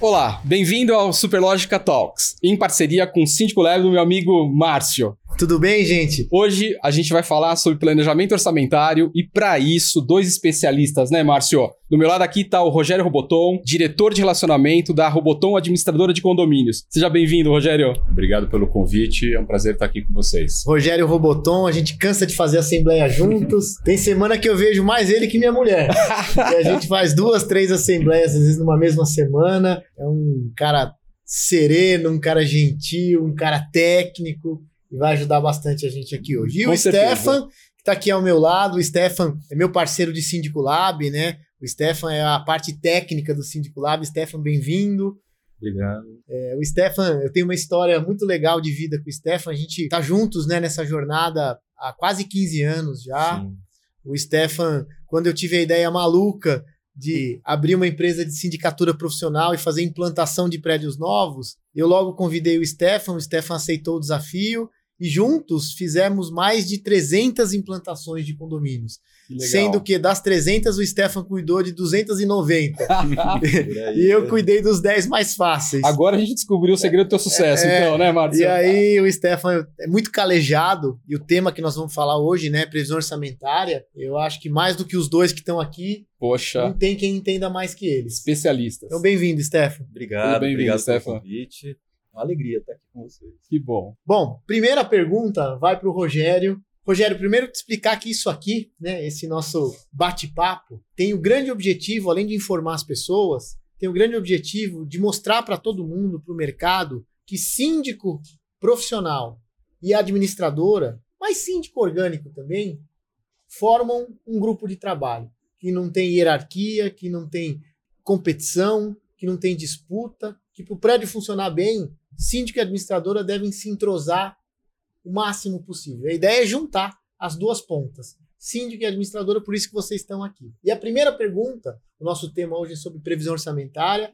Olá, bem-vindo ao Superlógica Talks, em parceria com o Síndico Leve do meu amigo Márcio. Tudo bem, gente? Hoje a gente vai falar sobre planejamento orçamentário e, para isso, dois especialistas, né, Márcio? Do meu lado aqui está o Rogério Roboton, diretor de relacionamento da Roboton Administradora de Condomínios. Seja bem-vindo, Rogério. Obrigado pelo convite, é um prazer estar aqui com vocês. Rogério Roboton, a gente cansa de fazer assembleia juntos. Tem semana que eu vejo mais ele que minha mulher. e a gente faz duas, três assembleias, às vezes numa mesma semana. É um cara sereno, um cara gentil, um cara técnico e vai ajudar bastante a gente aqui hoje. E Com o certeza. Stefan, que está aqui ao meu lado, o Stefan é meu parceiro de Síndico Lab, né? O Stefan é a parte técnica do Síndico Lab. Stefan, bem-vindo. Obrigado. É, o Stefan, eu tenho uma história muito legal de vida com o Stefan. A gente tá juntos né, nessa jornada há quase 15 anos já. Sim. O Stefan, quando eu tive a ideia maluca de abrir uma empresa de sindicatura profissional e fazer implantação de prédios novos, eu logo convidei o Stefan, o Stefan aceitou o desafio e juntos fizemos mais de 300 implantações de condomínios. Que sendo que das 300 o Stefan cuidou de 290. e eu cuidei dos 10 mais fáceis. Agora a gente descobriu o segredo do teu sucesso, é, então, né, Márcio? E aí o Stefan é muito calejado e o tema que nós vamos falar hoje, né, previsão orçamentária, eu acho que mais do que os dois que estão aqui, Poxa. Não tem quem entenda mais que eles. Especialistas. Então, bem-vindo, Stefan. Obrigado, bem obrigado Stefan. pelo convite uma alegria estar aqui com vocês. Que bom. Bom, primeira pergunta vai para o Rogério. Rogério, primeiro te explicar que isso aqui, né, esse nosso bate-papo, tem o grande objetivo, além de informar as pessoas, tem o grande objetivo de mostrar para todo mundo, para o mercado, que síndico profissional e administradora, mas síndico orgânico também, formam um grupo de trabalho que não tem hierarquia, que não tem competição, que não tem disputa, que para o prédio funcionar bem, síndico e administradora devem se entrosar o máximo possível. A ideia é juntar as duas pontas, síndico e administradora, por isso que vocês estão aqui. E a primeira pergunta, o nosso tema hoje é sobre previsão orçamentária,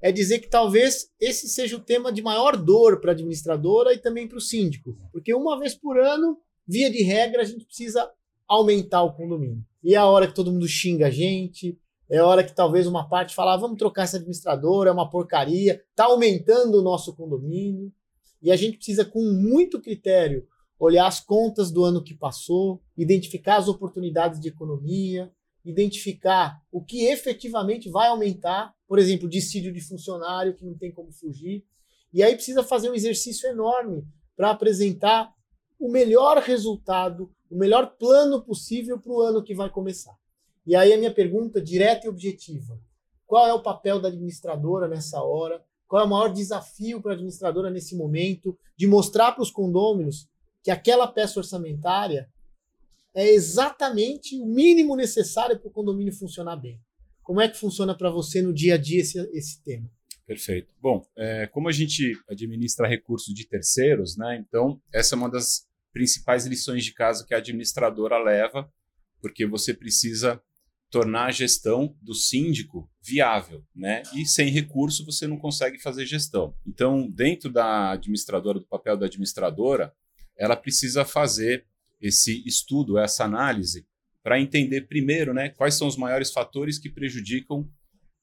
é dizer que talvez esse seja o tema de maior dor para a administradora e também para o síndico, porque uma vez por ano, via de regra, a gente precisa aumentar o condomínio. E é a hora que todo mundo xinga a gente, é hora que talvez uma parte falar, ah, vamos trocar essa administradora, é uma porcaria, está aumentando o nosso condomínio. E a gente precisa, com muito critério, olhar as contas do ano que passou, identificar as oportunidades de economia, identificar o que efetivamente vai aumentar, por exemplo, dissídio de funcionário, que não tem como fugir. E aí precisa fazer um exercício enorme para apresentar o melhor resultado, o melhor plano possível para o ano que vai começar. E aí a minha pergunta direta e objetiva: qual é o papel da administradora nessa hora? Qual é o maior desafio para a administradora nesse momento de mostrar para os condôminos que aquela peça orçamentária é exatamente o mínimo necessário para o condomínio funcionar bem? Como é que funciona para você no dia a dia esse, esse tema? Perfeito. Bom, é, como a gente administra recursos de terceiros, né? Então, essa é uma das principais lições de casa que a administradora leva, porque você precisa tornar a gestão do síndico viável, né? E sem recurso você não consegue fazer gestão. Então, dentro da administradora, do papel da administradora, ela precisa fazer esse estudo, essa análise, para entender primeiro, né, quais são os maiores fatores que prejudicam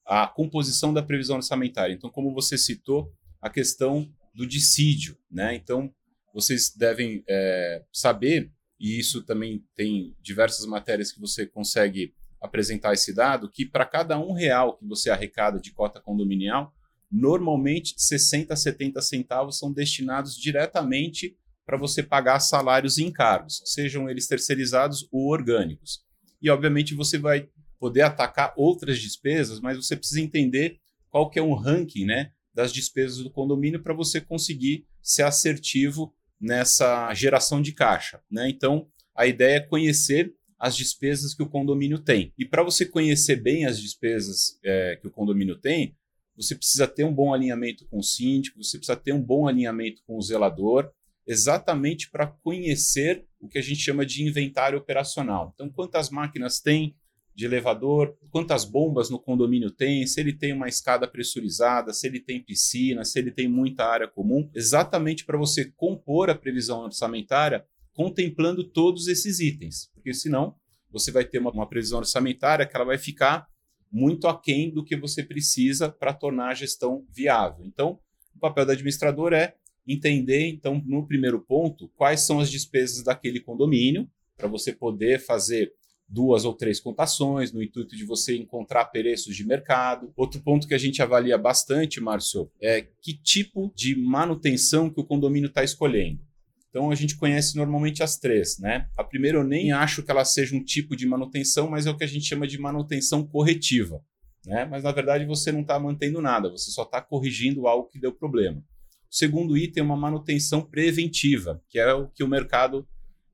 a composição da previsão orçamentária. Então, como você citou, a questão do dissídio, né? Então, vocês devem é, saber, e isso também tem diversas matérias que você consegue apresentar esse dado que para cada um real que você arrecada de cota condominial, normalmente 60 a 70 centavos são destinados diretamente para você pagar salários e encargos, sejam eles terceirizados ou orgânicos. E obviamente você vai poder atacar outras despesas, mas você precisa entender qual que é um ranking, né, das despesas do condomínio para você conseguir ser assertivo nessa geração de caixa, né? Então, a ideia é conhecer as despesas que o condomínio tem. E para você conhecer bem as despesas é, que o condomínio tem, você precisa ter um bom alinhamento com o síndico, você precisa ter um bom alinhamento com o zelador, exatamente para conhecer o que a gente chama de inventário operacional. Então, quantas máquinas tem de elevador, quantas bombas no condomínio tem, se ele tem uma escada pressurizada, se ele tem piscina, se ele tem muita área comum, exatamente para você compor a previsão orçamentária contemplando todos esses itens, porque senão você vai ter uma, uma previsão orçamentária que ela vai ficar muito aquém do que você precisa para tornar a gestão viável. Então, o papel do administrador é entender, então, no primeiro ponto, quais são as despesas daquele condomínio, para você poder fazer duas ou três contações, no intuito de você encontrar preços de mercado. Outro ponto que a gente avalia bastante, Márcio, é que tipo de manutenção que o condomínio está escolhendo. Então a gente conhece normalmente as três, né? A primeira eu nem acho que ela seja um tipo de manutenção, mas é o que a gente chama de manutenção corretiva, né? Mas na verdade você não está mantendo nada, você só está corrigindo algo que deu problema. O segundo item é uma manutenção preventiva, que é o que o mercado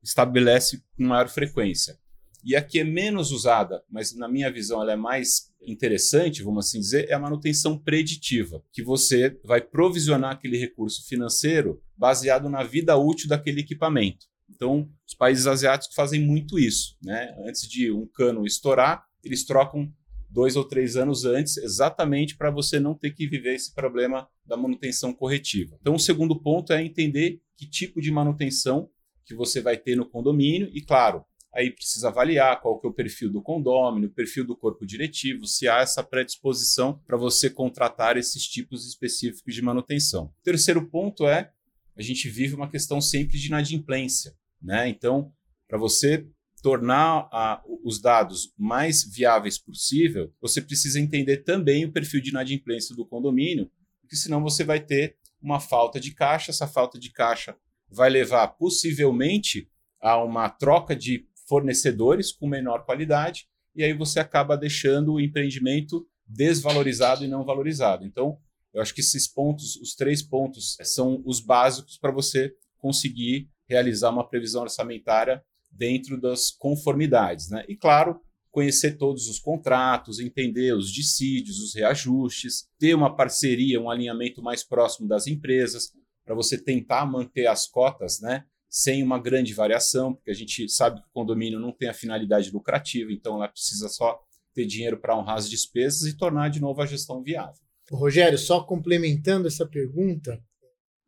estabelece com maior frequência. E a que é menos usada, mas na minha visão ela é mais interessante, vamos assim dizer, é a manutenção preditiva, que você vai provisionar aquele recurso financeiro baseado na vida útil daquele equipamento. Então, os países asiáticos fazem muito isso. Né? Antes de um cano estourar, eles trocam dois ou três anos antes, exatamente para você não ter que viver esse problema da manutenção corretiva. Então, o segundo ponto é entender que tipo de manutenção que você vai ter no condomínio e, claro, aí precisa avaliar qual que é o perfil do condômino, o perfil do corpo diretivo, se há essa predisposição para você contratar esses tipos específicos de manutenção. O terceiro ponto é a gente vive uma questão sempre de inadimplência, né? Então, para você tornar a, os dados mais viáveis possível, você precisa entender também o perfil de inadimplência do condomínio, porque senão você vai ter uma falta de caixa, essa falta de caixa vai levar possivelmente a uma troca de fornecedores com menor qualidade, e aí você acaba deixando o empreendimento desvalorizado e não valorizado. Então, eu acho que esses pontos, os três pontos, são os básicos para você conseguir realizar uma previsão orçamentária dentro das conformidades. Né? E, claro, conhecer todos os contratos, entender os dissídios, os reajustes, ter uma parceria, um alinhamento mais próximo das empresas, para você tentar manter as cotas né, sem uma grande variação, porque a gente sabe que o condomínio não tem a finalidade lucrativa, então ela precisa só ter dinheiro para honrar as despesas e tornar de novo a gestão viável. Rogério, só complementando essa pergunta,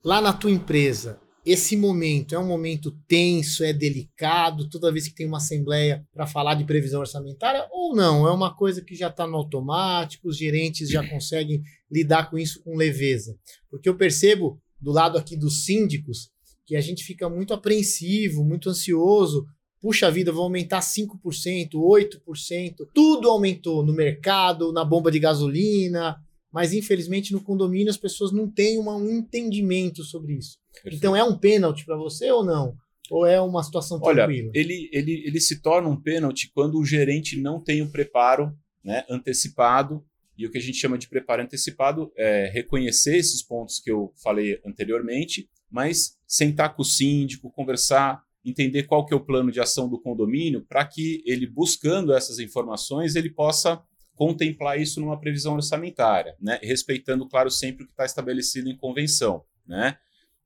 lá na tua empresa, esse momento é um momento tenso, é delicado, toda vez que tem uma assembleia para falar de previsão orçamentária, ou não? É uma coisa que já está no automático, os gerentes já conseguem lidar com isso com leveza? Porque eu percebo do lado aqui dos síndicos que a gente fica muito apreensivo, muito ansioso. Puxa vida, vou aumentar 5%, 8%. Tudo aumentou no mercado, na bomba de gasolina, mas infelizmente no condomínio as pessoas não têm uma, um entendimento sobre isso. Perfeito. Então é um pênalti para você ou não? Ou é uma situação tranquila? Olha, ele, ele, ele se torna um pênalti quando o gerente não tem o preparo né, antecipado. E o que a gente chama de preparo antecipado é reconhecer esses pontos que eu falei anteriormente mas sentar com o síndico, conversar, entender qual que é o plano de ação do condomínio, para que ele, buscando essas informações, ele possa contemplar isso numa previsão orçamentária, né? respeitando, claro, sempre o que está estabelecido em convenção. Né?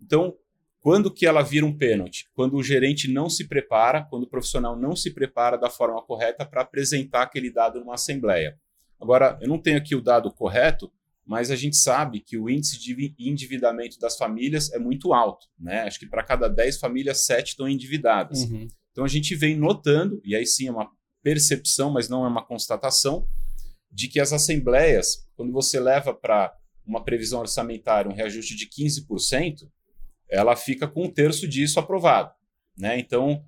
Então, quando que ela vira um pênalti? Quando o gerente não se prepara, quando o profissional não se prepara da forma correta para apresentar aquele dado numa assembleia. Agora, eu não tenho aqui o dado correto, mas a gente sabe que o índice de endividamento das famílias é muito alto. Né? Acho que para cada 10 famílias, 7 estão endividadas. Uhum. Então a gente vem notando, e aí sim é uma percepção, mas não é uma constatação, de que as assembleias, quando você leva para uma previsão orçamentária um reajuste de 15%, ela fica com um terço disso aprovado. Né? Então,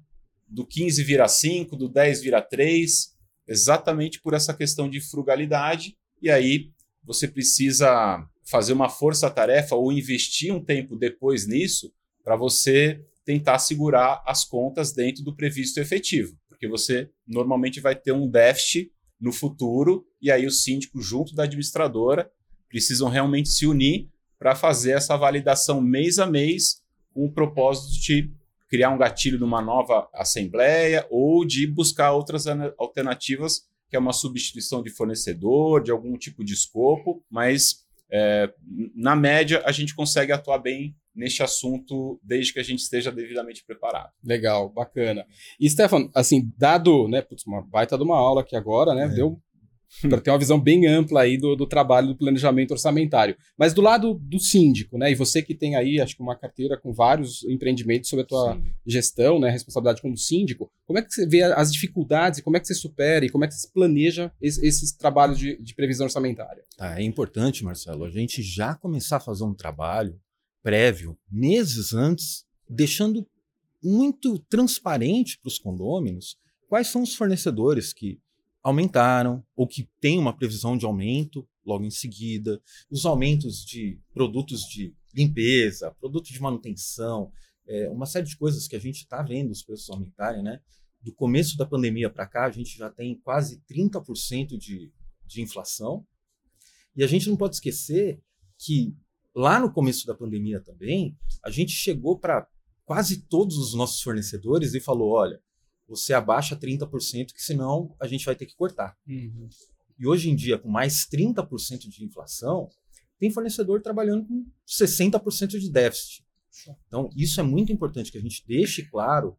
do 15 vira 5, do 10 vira 3, exatamente por essa questão de frugalidade, e aí você precisa fazer uma força-tarefa ou investir um tempo depois nisso para você tentar segurar as contas dentro do previsto efetivo, porque você normalmente vai ter um déficit no futuro e aí o síndico junto da administradora precisam realmente se unir para fazer essa validação mês a mês com o propósito de criar um gatilho numa nova assembleia ou de buscar outras alternativas que é uma substituição de fornecedor, de algum tipo de escopo, mas é, na média a gente consegue atuar bem neste assunto desde que a gente esteja devidamente preparado. Legal, bacana. E Stefan, assim, dado, né, putz, uma baita de uma aula aqui agora, né, é. deu para ter uma visão bem ampla aí do, do, trabalho do planejamento orçamentário. Mas do lado do síndico, né? E você que tem aí, acho que uma carteira com vários empreendimentos sobre a tua Sim. gestão, né? Responsabilidade como síndico. Como é que você vê as dificuldades, como é que você supera e como é que você planeja esses, esses trabalhos de, de, previsão orçamentária? Tá, é importante, Marcelo, a gente já começar a fazer um trabalho prévio, meses antes, deixando muito transparente para os condôminos quais são os fornecedores que aumentaram ou que têm uma previsão de aumento logo em seguida, os aumentos de produtos de limpeza, produto de manutenção, é, uma série de coisas que a gente está vendo os preços aumentarem, né? Do começo da pandemia para cá, a gente já tem quase 30% de, de inflação. E a gente não pode esquecer que lá no começo da pandemia também, a gente chegou para quase todos os nossos fornecedores e falou: olha, você abaixa 30%, que senão a gente vai ter que cortar. Uhum. E hoje em dia, com mais 30% de inflação, tem fornecedor trabalhando com 60% de déficit. Então, isso é muito importante que a gente deixe claro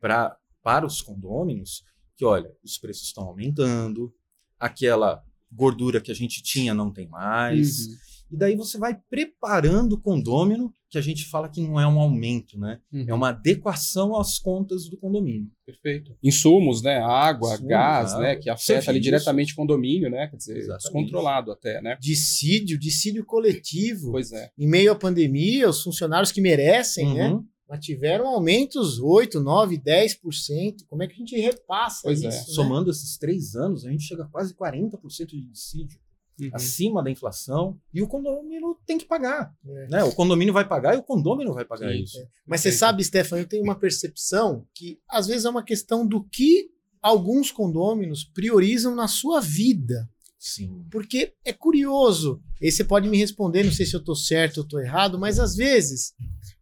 pra, para os condôminos que, olha, os preços estão aumentando, aquela gordura que a gente tinha não tem mais. Uhum. E daí você vai preparando o condômino, que a gente fala que não é um aumento, né? Uhum. É uma adequação às contas do condomínio. Perfeito. Insumos, né? Água, Insumos, gás, água, né? Que afeta ali diretamente o condomínio, né? Quer dizer, Exatamente. descontrolado até, né? Dissídio, dissídio coletivo. Pois é. Em meio à pandemia, os funcionários que merecem, né? uhum. né? Mas tiveram aumentos 8, 9, 10%. Como é que a gente repassa pois isso? É. Né? Somando esses três anos, a gente chega a quase 40% de dissídio uhum. acima da inflação, e o condomínio tem que pagar. É. Né? O condomínio vai pagar e o condomínio vai pagar Sim, isso. É. Mas você sabe, Stefan, eu tenho uma percepção que às vezes é uma questão do que alguns condôminos priorizam na sua vida. Sim. Porque é curioso. E você pode me responder, não sei se eu estou certo ou estou errado, mas às vezes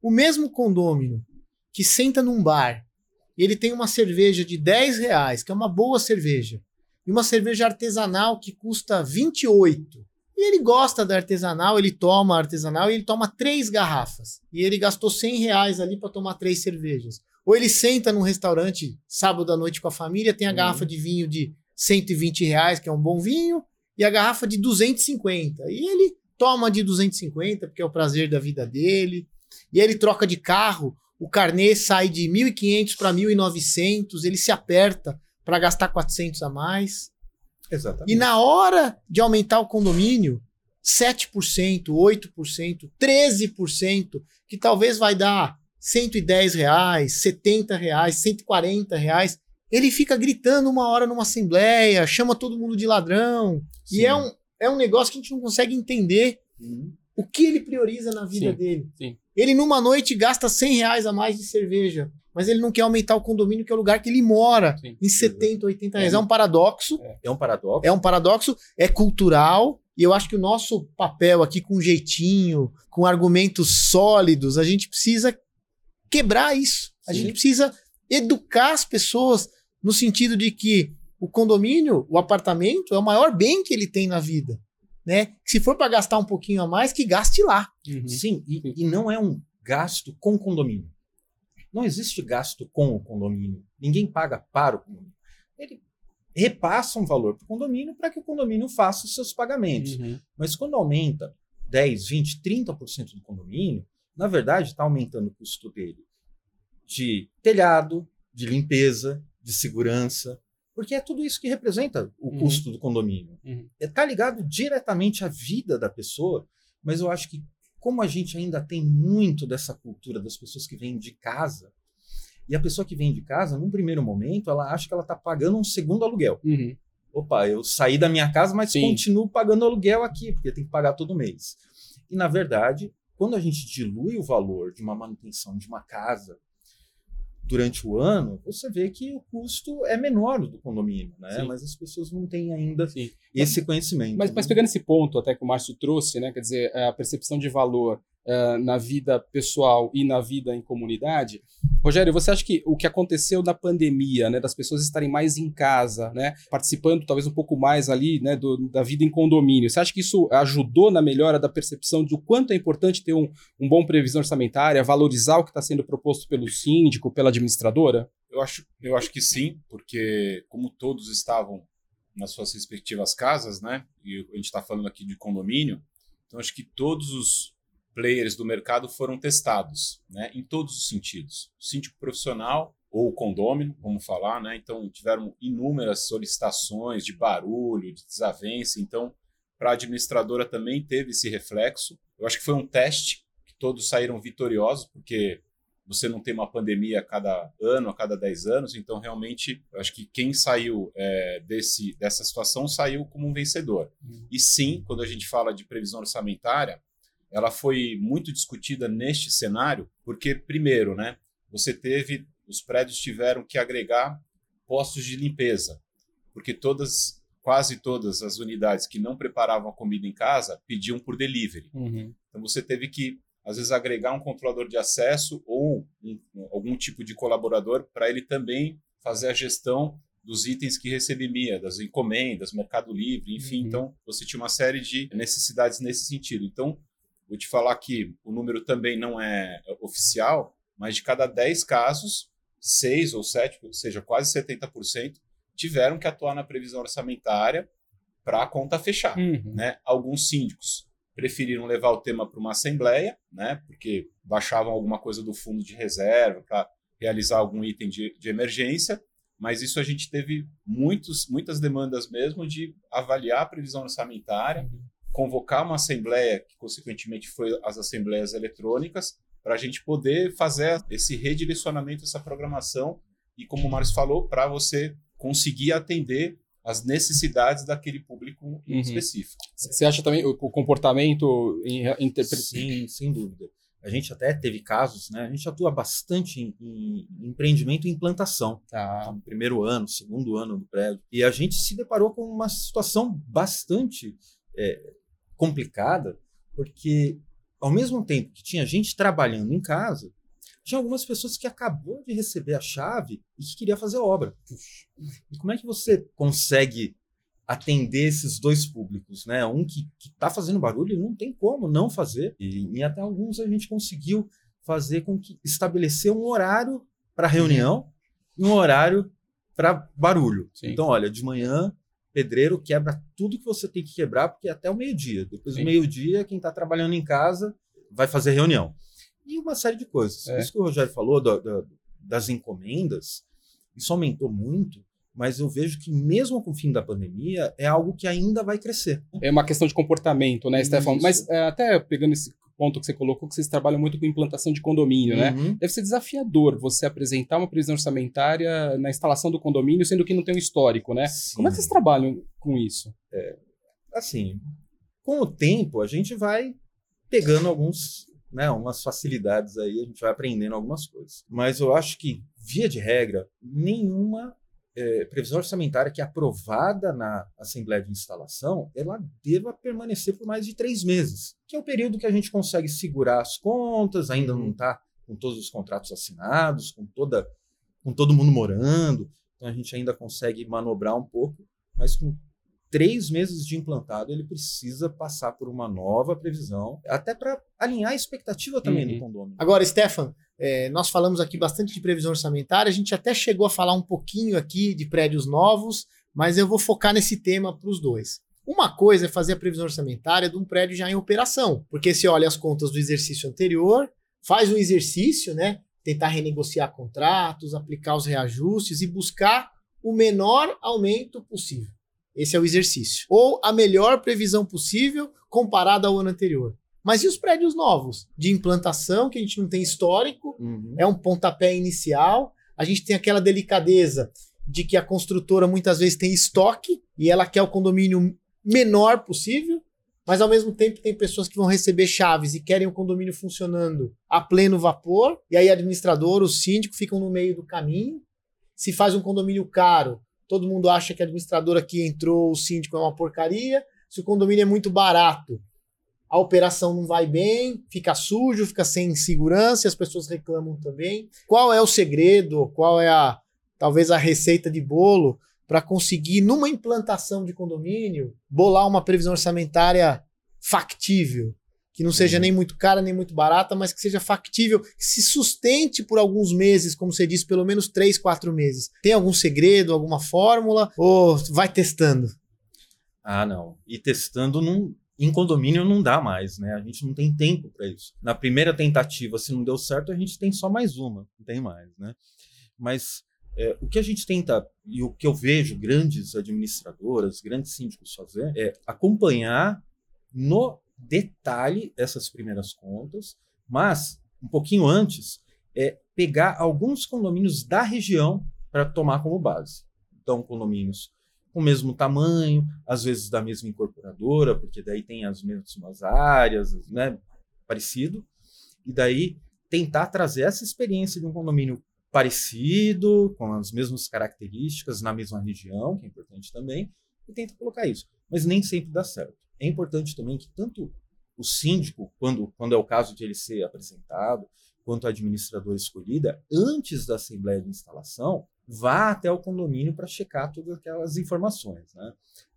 o mesmo condômino que senta num bar e ele tem uma cerveja de 10 reais, que é uma boa cerveja, e uma cerveja artesanal que custa 28. E ele gosta da artesanal, ele toma artesanal e ele toma três garrafas. E ele gastou 100 reais ali para tomar três cervejas. Ou ele senta num restaurante sábado à noite com a família, tem a uhum. garrafa de vinho de 120 reais, que é um bom vinho, e a garrafa de 250. E ele toma de 250, porque é o prazer da vida dele. E ele troca de carro, o carnê sai de 1.500 para 1.900, ele se aperta para gastar 400 a mais. Exatamente. E na hora de aumentar o condomínio, 7%, 8%, 13%, que talvez vai dar 110 reais, 70 reais, 140 reais, ele fica gritando uma hora numa assembleia, chama todo mundo de ladrão. Sim. E é um, é um negócio que a gente não consegue entender uhum. o que ele prioriza na vida sim, dele. Sim. Ele numa noite gasta 100 reais a mais de cerveja mas ele não quer aumentar o condomínio, que é o lugar que ele mora, Sim, em 70, 80 reais. É, é um paradoxo. É. é um paradoxo. É um paradoxo, é cultural, e eu acho que o nosso papel aqui, com jeitinho, com argumentos sólidos, a gente precisa quebrar isso. A Sim. gente precisa educar as pessoas no sentido de que o condomínio, o apartamento, é o maior bem que ele tem na vida. Né? Se for para gastar um pouquinho a mais, que gaste lá. Uhum. Sim, e, e não é um gasto com condomínio. Não existe gasto com o condomínio. Ninguém paga para o condomínio. Ele repassa um valor para o condomínio para que o condomínio faça os seus pagamentos. Uhum. Mas quando aumenta 10, 20, 30% do condomínio, na verdade está aumentando o custo dele de telhado, de limpeza, de segurança, porque é tudo isso que representa o uhum. custo do condomínio. Está uhum. É, tá ligado diretamente à vida da pessoa, mas eu acho que como a gente ainda tem muito dessa cultura das pessoas que vêm de casa, e a pessoa que vem de casa, num primeiro momento, ela acha que ela está pagando um segundo aluguel. Uhum. Opa, eu saí da minha casa, mas Sim. continuo pagando aluguel aqui, porque tem que pagar todo mês. E, na verdade, quando a gente dilui o valor de uma manutenção de uma casa durante o ano, você vê que o custo é menor do condomínio, né? Sim. Mas as pessoas não têm ainda Sim. esse conhecimento. Mas, mas, pegando esse ponto até que o Márcio trouxe, né? Quer dizer, a percepção de valor uh, na vida pessoal e na vida em comunidade. Rogério, você acha que o que aconteceu na pandemia, né, das pessoas estarem mais em casa, né, participando talvez um pouco mais ali, né, do, da vida em condomínio, você acha que isso ajudou na melhora da percepção do quanto é importante ter um, um bom previsão orçamentária, valorizar o que está sendo proposto pelo síndico, pela administradora? Eu acho, eu acho que sim, porque como todos estavam nas suas respectivas casas, né? E a gente está falando aqui de condomínio, então acho que todos os players do mercado foram testados, né? Em todos os sentidos. O síndico profissional ou o condômino, vamos falar, né? Então tiveram inúmeras solicitações de barulho, de desavença. Então, para a administradora também teve esse reflexo. Eu acho que foi um teste que todos saíram vitoriosos, porque você não tem uma pandemia a cada ano, a cada 10 anos, então realmente eu acho que quem saiu é, desse, dessa situação saiu como um vencedor. Uhum. E sim, quando a gente fala de previsão orçamentária, ela foi muito discutida neste cenário, porque, primeiro, né, você teve, os prédios tiveram que agregar postos de limpeza, porque todas, quase todas as unidades que não preparavam a comida em casa pediam por delivery. Uhum. Então você teve que às vezes agregar um controlador de acesso ou um, algum tipo de colaborador para ele também fazer a gestão dos itens que recebia, das encomendas, Mercado Livre, enfim. Uhum. Então, você tinha uma série de necessidades nesse sentido. Então, vou te falar que o número também não é oficial, mas de cada 10 casos, 6 ou 7, ou seja, quase 70%, tiveram que atuar na previsão orçamentária para a conta fechar. Uhum. Né? Alguns síndicos preferiram levar o tema para uma assembleia, né, porque baixavam alguma coisa do fundo de reserva para realizar algum item de, de, emergência, mas isso a gente teve muitos, muitas demandas mesmo de avaliar a previsão orçamentária, uhum. Convocar uma assembleia, que consequentemente foi as assembleias eletrônicas, para a gente poder fazer esse redirecionamento, essa programação, e como o Márcio falou, para você conseguir atender as necessidades daquele público uhum. específico. Você acha também o comportamento em, Sim, sem dúvida. A gente até teve casos, né? A gente atua bastante em, em empreendimento e implantação. Tá. No primeiro ano, segundo ano do prédio. E a gente se deparou com uma situação bastante é, complicada, porque ao mesmo tempo que tinha gente trabalhando em casa, tinha algumas pessoas que acabou de receber a chave e que queria fazer obra. E como é que você consegue atender esses dois públicos, né? Um que está fazendo barulho não tem como não fazer. E, e, até alguns a gente conseguiu fazer com que estabelecer um horário para reunião e um horário para barulho. Sim. Então, olha, de manhã pedreiro quebra tudo que você tem que quebrar porque é até o meio-dia. Depois do meio-dia, quem está trabalhando em casa vai fazer reunião e uma série de coisas. É. Isso que o Rogério falou do, do, das encomendas, isso aumentou muito, mas eu vejo que mesmo com o fim da pandemia, é algo que ainda vai crescer. É uma questão de comportamento, né, Stefan? Mas é, até pegando esse ponto que você colocou, que vocês trabalham muito com implantação de condomínio, né? uhum. né? Deve ser desafiador você apresentar uma previsão orçamentária na instalação do condomínio, sendo que não tem um histórico, né? Sim. Como é que vocês trabalham com isso? É, assim, com o tempo, a gente vai pegando alguns né, umas facilidades aí, a gente vai aprendendo algumas coisas. Mas eu acho que, via de regra, nenhuma é, previsão orçamentária que é aprovada na Assembleia de Instalação, ela deva permanecer por mais de três meses, que é o período que a gente consegue segurar as contas, ainda não está com todos os contratos assinados, com, toda, com todo mundo morando, então a gente ainda consegue manobrar um pouco, mas com três meses de implantado, ele precisa passar por uma nova previsão, até para alinhar a expectativa também uhum. do condomínio. Agora, Stefan, é, nós falamos aqui bastante de previsão orçamentária, a gente até chegou a falar um pouquinho aqui de prédios novos, mas eu vou focar nesse tema para os dois. Uma coisa é fazer a previsão orçamentária de um prédio já em operação, porque se olha as contas do exercício anterior, faz um exercício, né? Tentar renegociar contratos, aplicar os reajustes e buscar o menor aumento possível. Esse é o exercício. Ou a melhor previsão possível comparada ao ano anterior. Mas e os prédios novos? De implantação, que a gente não tem histórico, uhum. é um pontapé inicial. A gente tem aquela delicadeza de que a construtora muitas vezes tem estoque e ela quer o condomínio menor possível, mas ao mesmo tempo tem pessoas que vão receber chaves e querem o condomínio funcionando a pleno vapor, e aí administrador, o síndico ficam no meio do caminho. Se faz um condomínio caro, todo mundo acha que a administradora que entrou, o síndico é uma porcaria. Se o condomínio é muito barato, a operação não vai bem, fica sujo, fica sem segurança, as pessoas reclamam também. Qual é o segredo? Qual é a talvez a receita de bolo para conseguir numa implantação de condomínio bolar uma previsão orçamentária factível, que não seja Uhum. nem muito cara, nem muito barata, mas que seja factível, que se sustente por alguns meses, como você disse, pelo menos três, quatro meses. Tem algum segredo, alguma fórmula? Ou vai testando? Ah, não. E testando não, em condomínio não dá mais, né? A gente não tem tempo para isso. Na primeira tentativa, se não deu certo, a gente tem só mais uma, não tem mais, né? Mas é, o que a gente tenta e o que eu vejo grandes administradoras, grandes síndicos fazer é acompanhar no detalhe essas primeiras contas, mas um pouquinho antes é pegar alguns condomínios da região para tomar como base. Então, condomínios com o mesmo tamanho, às vezes da mesma incorporadora, porque daí tem as mesmas áreas, né, parecido, e daí tentar trazer essa experiência de um condomínio parecido, com as mesmas características, na mesma região, que é importante também, e tenta colocar isso. Mas nem sempre dá certo. É importante também que tanto o síndico, quando, quando é o caso de ele ser apresentado, quanto a administradora escolhida, antes da assembleia de instalação, vá até o condomínio para checar todas aquelas informações. Né?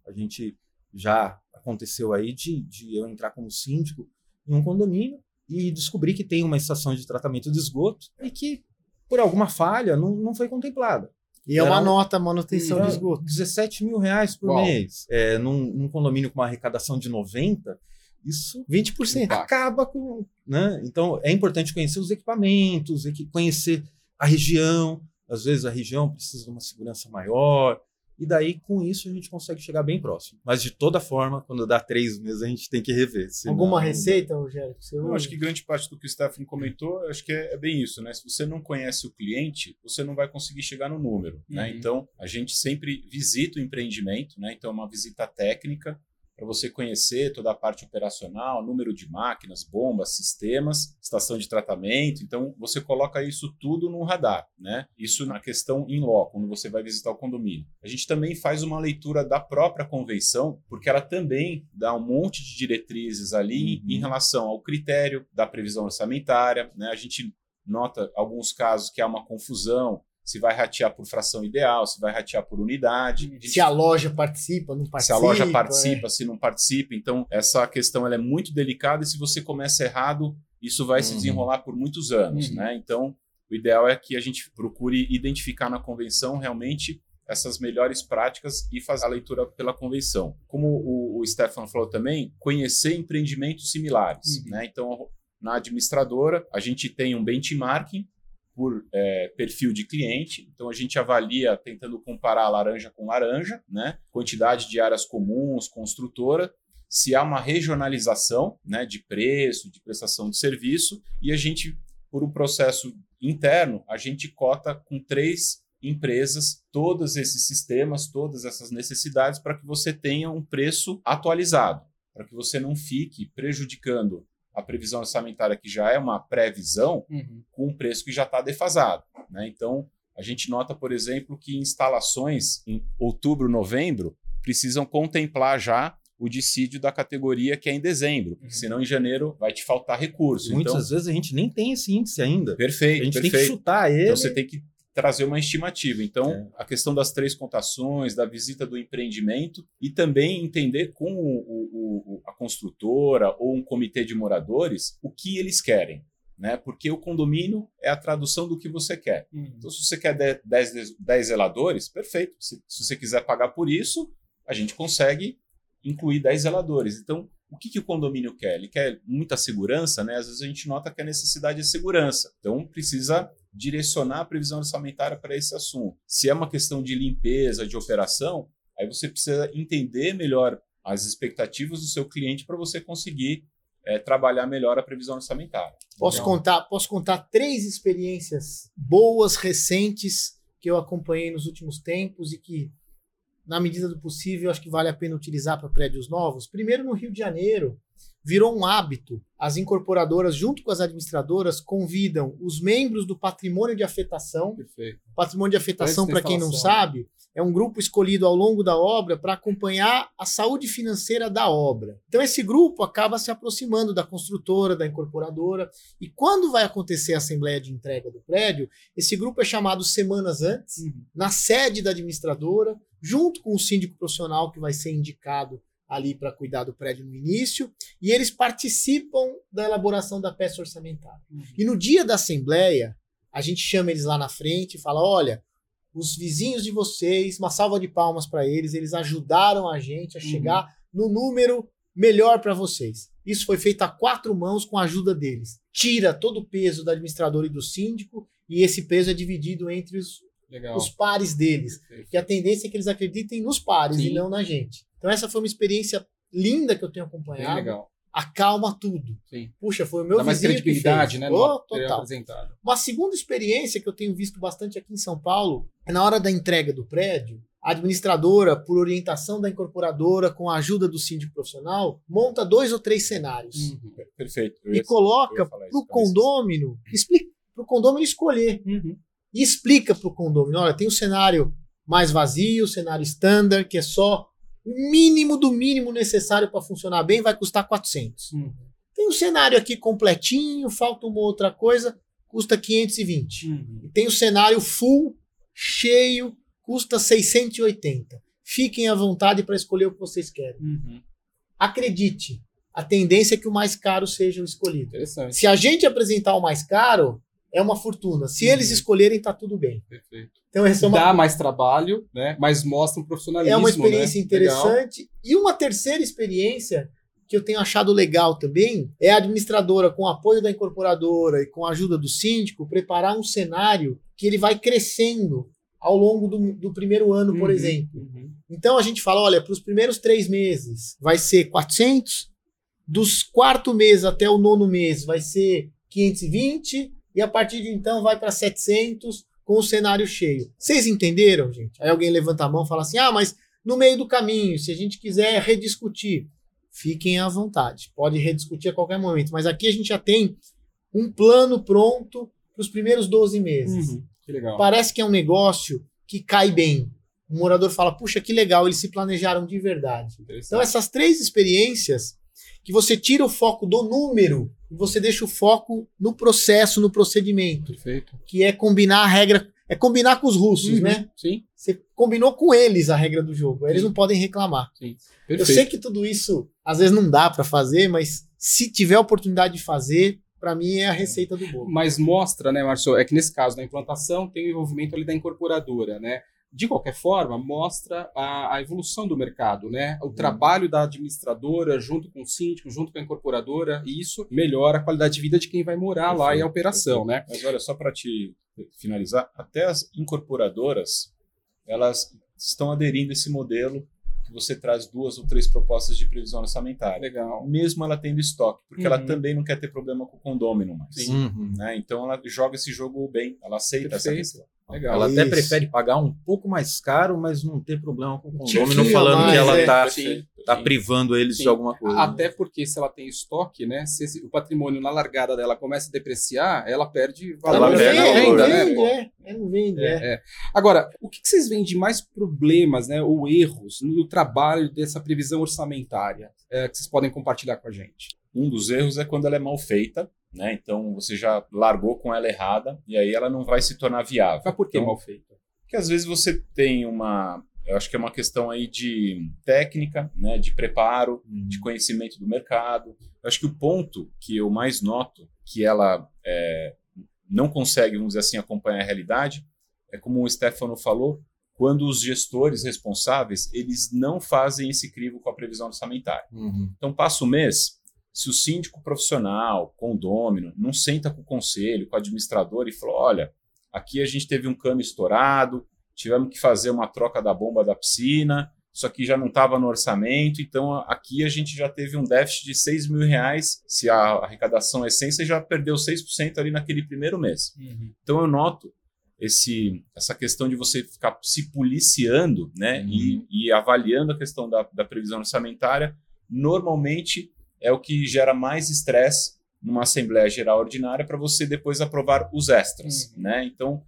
A gente já aconteceu aí de, de eu entrar como síndico em um condomínio e descobrir que tem uma estação de tratamento de esgoto e que, por alguma falha, não, não foi contemplada. E é uma Era- nota manutenção de esgoto. 17 mil reais por Uau. mês. É, num, num condomínio com uma arrecadação de 90, isso 20%. acaba com. Né? Então, é importante conhecer os equipamentos, equi- conhecer a região. Às vezes, a região precisa de uma segurança maior. E daí, com isso, a gente consegue chegar bem próximo. Mas, de toda forma, quando dá três meses, a gente tem que rever. senão- Alguma receita, Rogério? você Eu acho que grande parte do que o Stefano comentou, eu acho que é, é bem isso, né? Se você não conhece o cliente, você não vai conseguir chegar no número, né? Uhum. Então, a gente sempre visita o empreendimento, né? Então, é uma visita técnica para você conhecer toda a parte operacional, número de máquinas, bombas, sistemas, estação de tratamento. Então, você coloca isso tudo no radar, né? Isso na questão in loco, quando você vai visitar o condomínio. A gente também faz uma leitura da própria convenção, porque ela também dá um monte de diretrizes ali Uhum. em relação ao critério da previsão orçamentária, né? A gente nota alguns casos que há uma confusão se vai ratear por fração ideal, se vai ratear por unidade. Se a loja participa, não Se participa. a loja é. participa, se não participa. Então, essa questão ela é muito delicada e se você começa errado, isso vai se Uhum. desenrolar por muitos anos. Uhum. Né? Então, o ideal é que a gente procure identificar na convenção realmente essas melhores práticas e fazer a leitura pela convenção. Como o, o Stefano falou também, conhecer empreendimentos similares. Uhum. Né? Então, na administradora, a gente tem um benchmarking por é, perfil de cliente. Então a gente avalia tentando comparar laranja com laranja, né? Quantidade de áreas comuns, construtora, se há uma regionalização, né, de preço, de prestação de serviço, e a gente, por um processo interno, a gente cota com três empresas todos esses sistemas, todas essas necessidades para que você tenha um preço atualizado, para que você não fique prejudicando a previsão orçamentária que já é uma previsão Uhum. com um preço que já está defasado. Né? Então, a gente nota, por exemplo, que instalações em outubro, novembro precisam contemplar já o dissídio da categoria que é em dezembro, porque Uhum. senão em janeiro vai te faltar recurso. Muitas então, vezes a gente nem tem esse índice ainda. perfeito, A gente tem que perfeito. chutar ele. Então você tem que trazer uma estimativa. Então, É. a questão das três contações, da visita do empreendimento e também entender com o- o- o- a construtora ou um comitê de moradores o que eles querem. Né? Porque o condomínio é a tradução do que você quer. Uhum. Então, se você quer 10, 10 zeladores, perfeito. Se, se você quiser pagar por isso, a gente consegue incluir 10 zeladores. Então, o que, que o condomínio quer? Ele quer muita segurança, né? Às vezes a gente nota que a necessidade é segurança. Então, precisa direcionar a previsão orçamentária para esse assunto. Se é uma questão de limpeza, de operação, aí você precisa entender melhor as expectativas do seu cliente para você conseguir eh, trabalhar melhor a previsão orçamentária. Posso Então, contar, posso contar três experiências boas, recentes, que eu acompanhei nos últimos tempos e que, na medida do possível, acho que vale a pena utilizar para prédios novos. Primeiro, no Rio de Janeiro, virou um hábito. As incorporadoras, junto com as administradoras, convidam os membros do patrimônio de afetação. Perfeito. Patrimônio de afetação, para quem não sabe, é um grupo escolhido ao longo da obra para acompanhar a saúde financeira da obra. Então, esse grupo acaba se aproximando da construtora, da incorporadora, e quando vai acontecer a assembleia de entrega do prédio, esse grupo é chamado semanas antes, Uhum. na sede da administradora, junto com o síndico profissional que vai ser indicado ali para cuidar do prédio no início, e eles participam da elaboração da peça orçamentária. Uhum. E no dia da assembleia, a gente chama eles lá na frente e fala: olha, os vizinhos de vocês, uma salva de palmas para eles, eles ajudaram a gente a Uhum. chegar no número melhor para vocês. Isso foi feito a quatro mãos com a ajuda deles. Tira todo o peso do administrador e do síndico, e esse peso é dividido entre os, Legal. os pares deles. Porque a tendência é que eles acreditem nos pares Sim. e não na gente. Então, essa foi uma experiência linda que eu tenho Bem acompanhado. legal. Acalma tudo. Sim. Puxa, foi o meu Dá mais que credibilidade, fez. né? Oh, total. apresentado. Uma segunda experiência que eu tenho visto bastante aqui em São Paulo é na hora da entrega do prédio. A administradora, por orientação da incorporadora, com a ajuda do síndico profissional, monta dois ou três cenários Uhum. Perfeito. Eu e coloca para o condômino, explica para o condômino escolher Uhum. E explica para o condômino: olha, tem o cenário mais vazio, o cenário standard, que é só o mínimo do mínimo necessário para funcionar bem, vai custar 400. Uhum. Tem um cenário aqui completinho, falta uma outra coisa, custa 520. Uhum. E tem o cenário full, cheio, custa 680. Fiquem à vontade para escolher o que vocês querem. Uhum. Acredite, a tendência é que o mais caro seja o escolhido. Se a gente apresentar o mais caro, é uma fortuna. Se eles escolherem, tá tudo bem. Perfeito. Então essa é uma, Dá mais trabalho, né? Mas mostra um profissionalismo. é uma experiência né? Legal. interessante. E uma terceira experiência que eu tenho achado legal também é a administradora, com o apoio da incorporadora e com a ajuda do síndico, preparar um cenário que ele vai crescendo ao longo do, do primeiro ano, por Uhum. exemplo. Uhum. Então a gente fala, olha, para os primeiros três meses vai ser 400, dos quarto mês até o nono mês vai ser 520 e a partir de então vai para 700 com o cenário cheio. Vocês entenderam, gente? Aí alguém levanta a mão e fala assim: "Ah, mas no meio do caminho, se a gente quiser rediscutir, fiquem à vontade. Pode rediscutir a qualquer momento, mas aqui a gente já tem um plano pronto para os primeiros 12 meses. Uhum. Que legal. Parece que é um negócio que cai bem. O morador fala: puxa, que legal, eles se planejaram de verdade. Então, essas três experiências que você tira o foco do número e você deixa o foco no processo, no procedimento, Perfeito. que é combinar a regra, é combinar com os russos, Uhum. né? Sim. Você combinou com eles a regra do jogo, eles Sim. não podem reclamar. Sim. Eu Perfeito. sei que tudo isso às vezes não dá para fazer, mas se tiver a oportunidade de fazer, para mim é a receita do bolo. Mas mostra, né, Márcio, é que nesse caso da implantação tem o envolvimento ali da incorporadora, né? De qualquer forma, mostra a, a evolução do mercado, né? O trabalho da administradora junto com o síndico, junto com a incorporadora, e isso melhora a qualidade de vida de quem vai morar lá e a operação, né? Mas olha, só para te finalizar, até as incorporadoras, elas estão aderindo a esse modelo você traz duas ou três propostas de previsão orçamentária. Legal. Mesmo ela tendo estoque, porque Uhum. ela também não quer ter problema com o condômino mais. Sim. Uhum. Né? Então ela joga esse jogo bem, ela aceita essa Perfeito. questão. Legal. Ela até Isso. prefere pagar um pouco mais caro, mas não ter problema com o a falando mais, que ela é. Tá, Sim. privando eles Sim. de alguma coisa. Até porque se ela tem estoque, né? Se esse- o patrimônio na largada dela começa a depreciar, ela perde Ela valor não perde valor, venda, não né? vende, pô? é. É, não vende, é. É, é. Agora, o que que vocês veem de mais problemas, né, ou erros no trabalho dessa previsão orçamentária é, que vocês podem compartilhar com a gente? Um dos erros é quando ela é mal feita, né? Então você já largou com ela errada e aí ela não vai se tornar viável. Mas por que Então, mal feito? Porque às vezes você tem uma, eu acho que é uma questão aí de técnica, né, de preparo, Uhum. de conhecimento do mercado. Eu acho que o ponto que eu mais noto que ela é, não consegue, vamos dizer assim, acompanhar a realidade é como o Stefano falou, quando os gestores responsáveis eles não fazem esse crivo com a previsão orçamentária. Uhum. Então passa o mês, se o síndico profissional, condômino, não senta com o conselho, com o administrador e fala, olha, aqui a gente teve um cano estourado, tivemos que fazer uma troca da bomba da piscina, isso aqui já não estava no orçamento, então aqui a gente já teve um déficit de 6 mil reais, se a arrecadação é 100, você já perdeu 6% ali naquele primeiro mês. Então eu noto esse, essa questão de você ficar se policiando né, Uhum. e, e avaliando a questão da, da previsão orçamentária, normalmente é o que gera mais estresse numa Assembleia Geral Ordinária para você depois aprovar os extras. Uhum. Né? Então,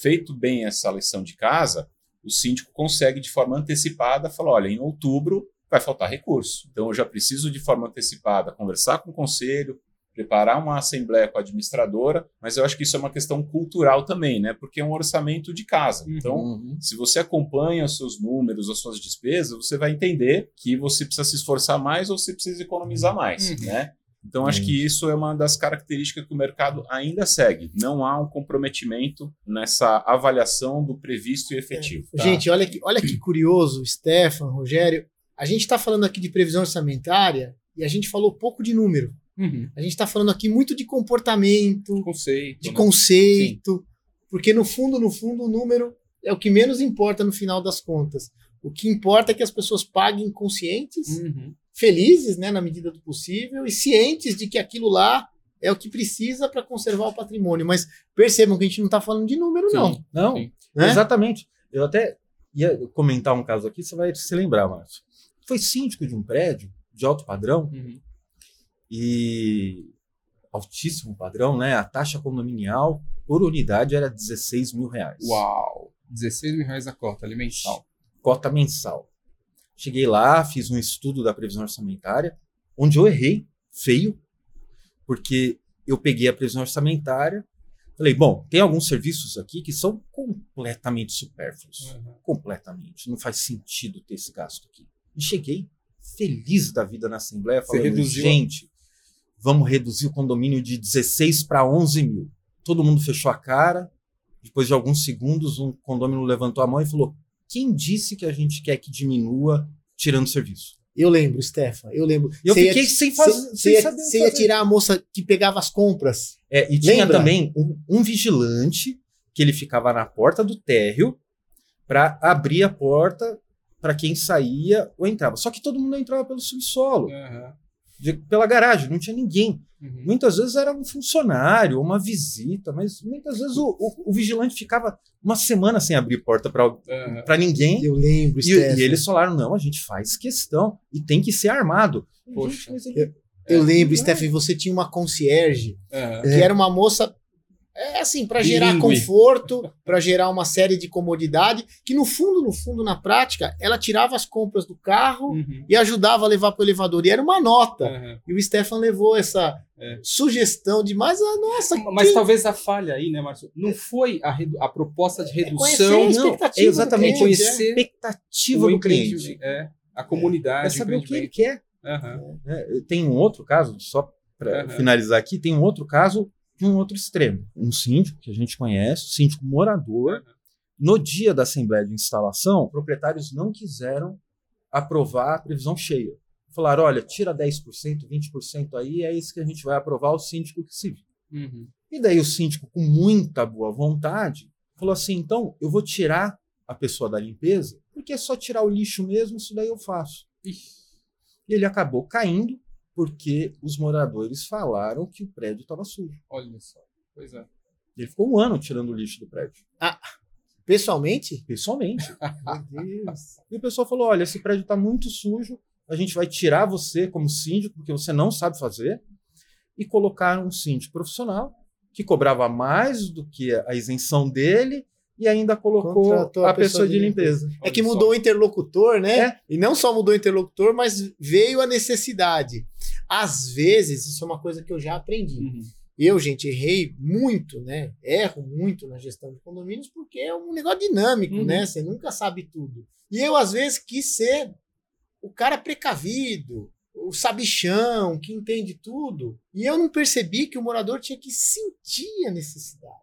feito bem essa lição de casa, o síndico consegue de forma antecipada falar: olha, em outubro vai faltar recurso. Então, eu já preciso de forma antecipada conversar com o conselho, preparar uma assembleia com a administradora, mas eu acho que isso é uma questão cultural também, né? Porque é um orçamento de casa. Uhum. Então, Uhum. se você acompanha os seus números, as suas despesas, você vai entender que você precisa se esforçar mais ou você precisa economizar mais, Uhum. né? Então, acho que isso é uma das características que o mercado ainda segue. Não há um comprometimento nessa avaliação do previsto e efetivo. tá? Gente, olha que, olha que curioso, Stefan, Rogério. A gente está falando aqui de previsão orçamentária e a gente falou pouco de número. Uhum. A gente está falando aqui muito de comportamento, Conceito. de né? conceito, porque no fundo, no fundo, o número é o que menos importa no final das contas. O que importa é que as pessoas paguem conscientes, Uhum. felizes, né, na medida do possível, e cientes de que aquilo lá é o que precisa para conservar o patrimônio. Mas percebam que a gente não está falando de número, não. Sim. Não, Sim. Né? exatamente. Eu até ia comentar um caso aqui, você vai se lembrar, Márcio. Foi síndico de um prédio de alto padrão Uhum. e altíssimo padrão, né? A taxa condominial por unidade era 16 mil reais. Uau! 16 mil reais a cota alimentar. Cota mensal. Cheguei lá, fiz um estudo da previsão orçamentária, onde eu errei feio, porque eu peguei a previsão orçamentária, falei, bom, tem alguns serviços aqui que são completamente supérfluos. Uhum. completamente. Não faz sentido ter esse gasto aqui. E cheguei feliz da vida na Assembleia, falando, reduziu- gente, vamos reduzir o condomínio de 16 para 11 mil. Todo mundo fechou a cara. Depois de alguns segundos, um condomínio levantou a mão e falou: quem disse que a gente quer que diminua tirando serviço? Eu lembro, Stefan, eu lembro. Eu Você ia- fiquei sem fazer. Você sem ia, saber você ia tirar a moça que pegava as compras. É, e tinha Lembra? também um, um vigilante que ele ficava na porta do térreo para abrir a porta para quem saía ou entrava. Só que todo mundo entrava pelo subsolo, Uhum. De- pela garagem, não tinha ninguém. Uhum. Muitas vezes era um funcionário, uma visita, mas muitas vezes o, o- o vigilante ficava uma semana sem abrir porta para Uhum. ninguém. Eu lembro, E, e eles falaram: não, a gente faz questão e tem que ser armado. Poxa. Gente, mas ele- Eu É, lembro, é. Você tinha uma concierge Uhum. que era uma moça é assim, para gerar conforto, para gerar uma série de comodidade, que no fundo, no fundo, na prática, ela tirava as compras do carro Uhum. e ajudava a levar para o elevador. E era uma nota. Uhum. E o Stefan levou essa É. sugestão de, mas a nossa, Mas quem- talvez a falha aí, né, Márcio? Não foi a, redu- a proposta de conhecer redução, a Não, expectativa é exatamente do cliente, conhecer é. a expectativa o do cliente. empreendimento, é, a comunidade, É saber o que ele quer. Né? Tem um outro caso, só para finalizar aqui, tem um outro caso de um outro extremo. Um síndico que a gente conhece, síndico morador. No dia da assembleia de instalação, proprietários não quiseram aprovar a previsão cheia. Falaram: olha, tira 10%, 20% aí, é isso que a gente vai aprovar o síndico que se vira. Uhum. E daí o síndico, com muita boa vontade, falou assim: então eu vou tirar a pessoa da limpeza, porque é só tirar o lixo mesmo, isso daí eu faço. Ixi. E ele acabou caindo porque os moradores falaram que o prédio estava sujo. Olha só. Pois é. Ele ficou um ano tirando o lixo do prédio, pessoalmente, pessoalmente. meu Deus. E o pessoal falou: olha, esse prédio está muito sujo, a gente vai tirar você como síndico, porque você não sabe fazer, e colocaram um síndico profissional que cobrava mais do que a isenção dele e ainda colocou Contratou a, pessoa, de limpeza. É que mudou o interlocutor, né? É. E não só mudou o interlocutor, mas veio a necessidade. Às vezes, isso é uma coisa que eu já aprendi. Uhum. Eu, gente, errei muito, né? Erro muito na gestão de condomínios porque é um negócio dinâmico, Uhum. né? Você nunca sabe tudo. E eu, às vezes, quis ser o cara precavido, o sabichão, que entende tudo. E eu não percebi que o morador tinha que sentir a necessidade.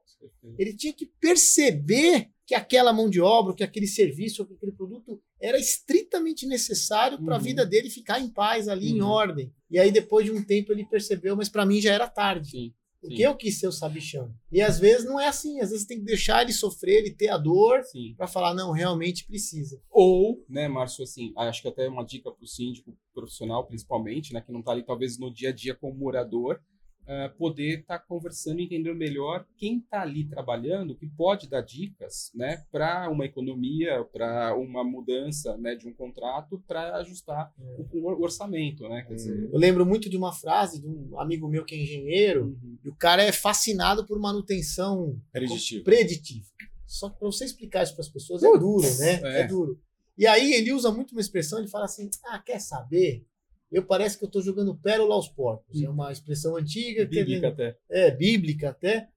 Ele tinha que perceber que aquela mão de obra, que aquele serviço, que aquele produto era estritamente necessário para a Uhum. vida dele ficar em paz ali, em Uhum. ordem. E aí, depois de um tempo, ele percebeu, mas para mim já era tarde. Sim. Porque Sim. eu quis ser o sabichão. E às vezes não é assim. Às vezes tem que deixar ele sofrer, ele ter a dor, para falar, não, realmente precisa. Ou, né, Márcio, assim, acho que até uma dica para o síndico profissional, principalmente, né, que não está ali talvez no dia a dia como morador, ah, poder estar conversando e entender melhor quem está ali trabalhando, que pode dar dicas, né, para uma economia, para uma mudança, né, de um contrato, para ajustar o, o orçamento, né, dizer. Eu lembro muito de uma frase de um amigo meu que é engenheiro, Uhum. e o cara é fascinado por manutenção Preditivo. preditiva. Só que para você explicar isso para as pessoas é duro, né? É. é. duro. E aí ele usa muito uma expressão, ele fala assim: "Ah, quer saber? Eu parece que eu estou jogando pérola aos porcos. É uma expressão antiga, que Bíblica até. é bíblica até.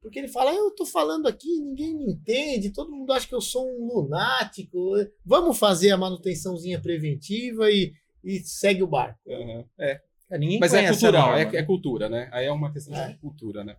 Porque ele fala, eu estou falando aqui, ninguém me entende, todo mundo acha que eu sou um lunático. Vamos fazer a manutençãozinha preventiva e, e segue o barco. Aham. É. É, ninguém Mas é cultural, é, né? é cultura, né? Aí é uma questão É. de cultura, né?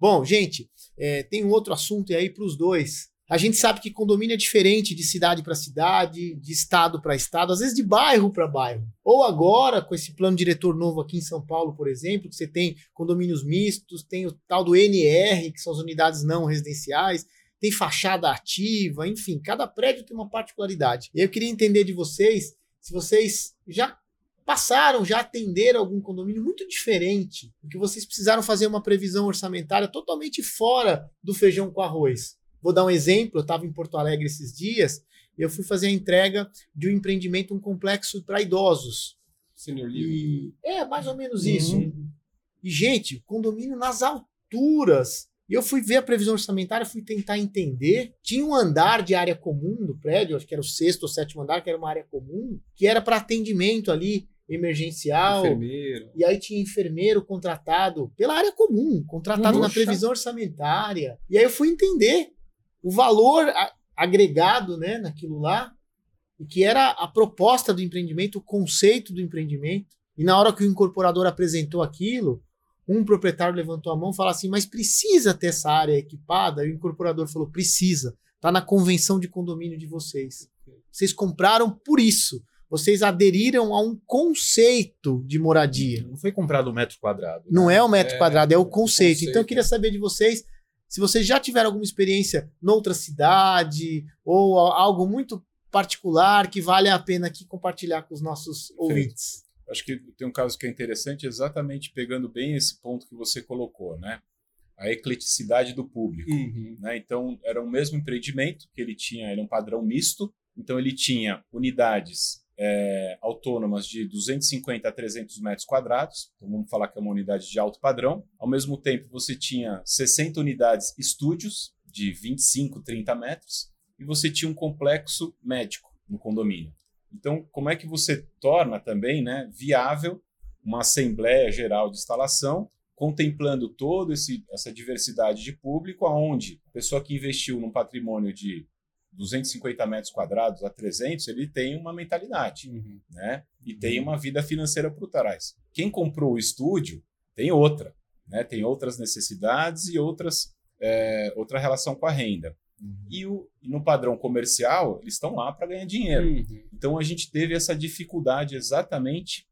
Bom, gente, é, tem um outro assunto aí para os dois. A gente sabe que condomínio é diferente de cidade para cidade, de estado para estado, às vezes de bairro para bairro. Ou agora, com esse plano diretor novo aqui em São Paulo, por exemplo, que você tem condomínios mistos, tem o tal do NR, que são as unidades não residenciais, tem fachada ativa, enfim, cada prédio tem uma particularidade. Eu queria entender de vocês se vocês já passaram, já atenderam algum condomínio muito diferente, que vocês precisaram fazer uma previsão orçamentária totalmente fora do feijão com arroz. Vou dar um exemplo, eu estava em Porto Alegre esses dias e eu fui fazer a entrega de um empreendimento, um complexo para idosos. Senior Living. E é mais ou menos Uhum. isso. E, gente, condomínio nas alturas. E eu fui ver a previsão orçamentária, fui tentar entender. Tinha um andar de área comum do prédio, acho que era o sexto ou sétimo andar, que era uma área comum, que era para atendimento ali emergencial. Enfermeiro. E aí tinha enfermeiro contratado pela área comum, contratado na previsão orçamentária. E aí eu fui entender o valor agregado né, naquilo lá, e que era a proposta do empreendimento, o conceito do empreendimento. E na hora que o incorporador apresentou aquilo, um proprietário levantou a mão e falou assim: Mas precisa ter essa área equipada? E o incorporador falou: Precisa. Está na convenção de condomínio de vocês. Vocês compraram por isso. Vocês aderiram a um conceito de moradia. Não foi comprado um metro quadrado. Não é o metro É, quadrado, é o o conceito. conceito. Então eu queria saber de vocês se vocês já tiveram alguma experiência noutra cidade ou algo muito particular que vale a pena aqui compartilhar com os nossos ouvintes. Acho que tem um caso que é interessante, exatamente pegando bem esse ponto que você colocou, né? A ecleticidade do público. Uhum. né? Então, era o mesmo empreendimento que ele tinha, era um padrão misto. Então, ele tinha unidades é, autônomas de 250 a 300 metros quadrados. Então, vamos falar que é uma unidade de alto padrão. Ao mesmo tempo, você tinha 60 unidades estúdios de 25, 30 metros. E você tinha um complexo médico no condomínio. Então, como é que você torna também né, viável uma Assembleia Geral de Instalação contemplando toda essa diversidade de público, aonde a pessoa que investiu num patrimônio de 250 metros quadrados a 300, ele tem uma mentalidade, Uhum. né? E tem uma vida financeira por trás. Quem comprou o estúdio tem outra, né? Tem outras necessidades e outras é, outra relação com a renda. E, o, e no padrão comercial, eles estão lá para ganhar dinheiro. Uhum. Então a gente teve essa dificuldade exatamente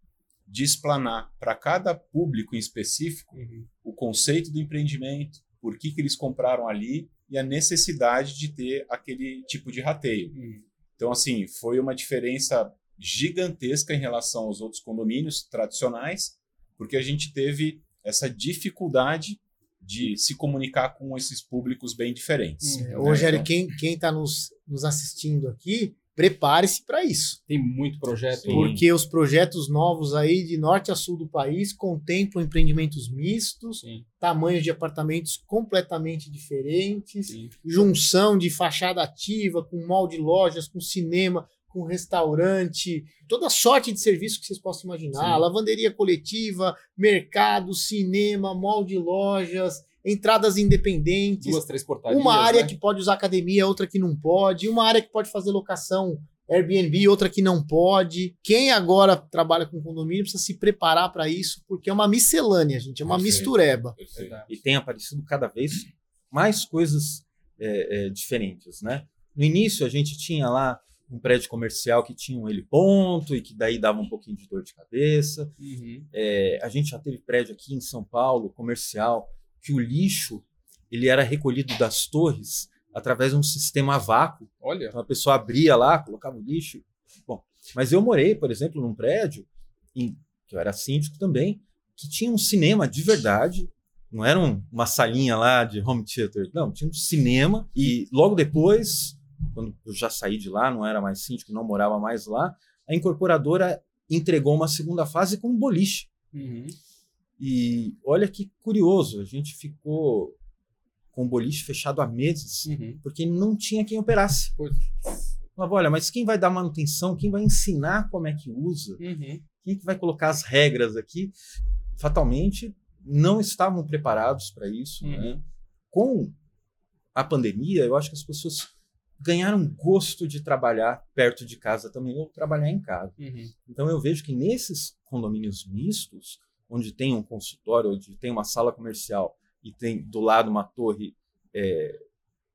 de explanar para cada público em específico Uhum. o conceito do empreendimento, por que, que eles compraram ali e a necessidade de ter aquele tipo de rateio. Uhum. Então, assim, foi uma diferença gigantesca em relação aos outros condomínios tradicionais, porque a gente teve essa dificuldade de se comunicar com esses públicos bem diferentes. Hum, né? Rogério, Então, quem, quem tá nos, nos assistindo aqui, prepare-se para isso. Tem muito projeto. Sim. Porque os projetos novos aí de norte a sul do país contemplam empreendimentos mistos, Sim, tamanhos de apartamentos completamente diferentes, sim. junção de fachada ativa, com mall de lojas, com cinema, com restaurante, toda sorte de serviço que vocês possam imaginar, Sim. lavanderia coletiva, mercado, cinema, mall de lojas, entradas independentes, Duas, três portarias. uma área né? que pode usar academia, outra que não pode, uma área que pode fazer locação Airbnb, outra que não pode. Quem agora trabalha com condomínio precisa se preparar para isso, porque é uma miscelânea, gente, é uma Perfeito. mistureba. Verdade. e tem aparecido cada vez mais coisas é, é, diferentes, né? No início a gente tinha lá um prédio comercial que tinha um heliponto e que daí dava um pouquinho de dor de cabeça. Uhum. É, a gente já teve prédio aqui em São Paulo, comercial, que o lixo ele era recolhido das torres através de um sistema a vácuo. Olha. Então a pessoa abria lá, colocava o lixo. Bom, mas eu morei, por exemplo, num prédio, em, que eu era síndico também, que tinha um cinema de verdade. Não era um- uma salinha lá de home theater, não, tinha um cinema. E logo depois, quando eu já saí de lá, não era mais síndico, não morava mais lá, a incorporadora entregou uma segunda fase com um boliche. Uhum. E olha que curioso, a gente ficou com o boliche fechado há meses, Uhum. porque não tinha quem operasse. Pois. Falava, olha, mas quem vai dar manutenção, quem vai ensinar como é que usa? Uhum. Quem que vai colocar as regras aqui? Fatalmente, não estavam preparados para isso. Uhum. Né? Com a pandemia, eu acho que as pessoas ganharam gosto de trabalhar perto de casa também, ou trabalhar em casa. Uhum. Então eu vejo que nesses condomínios mistos, onde tem um consultório, onde tem uma sala comercial e tem do lado uma torre é,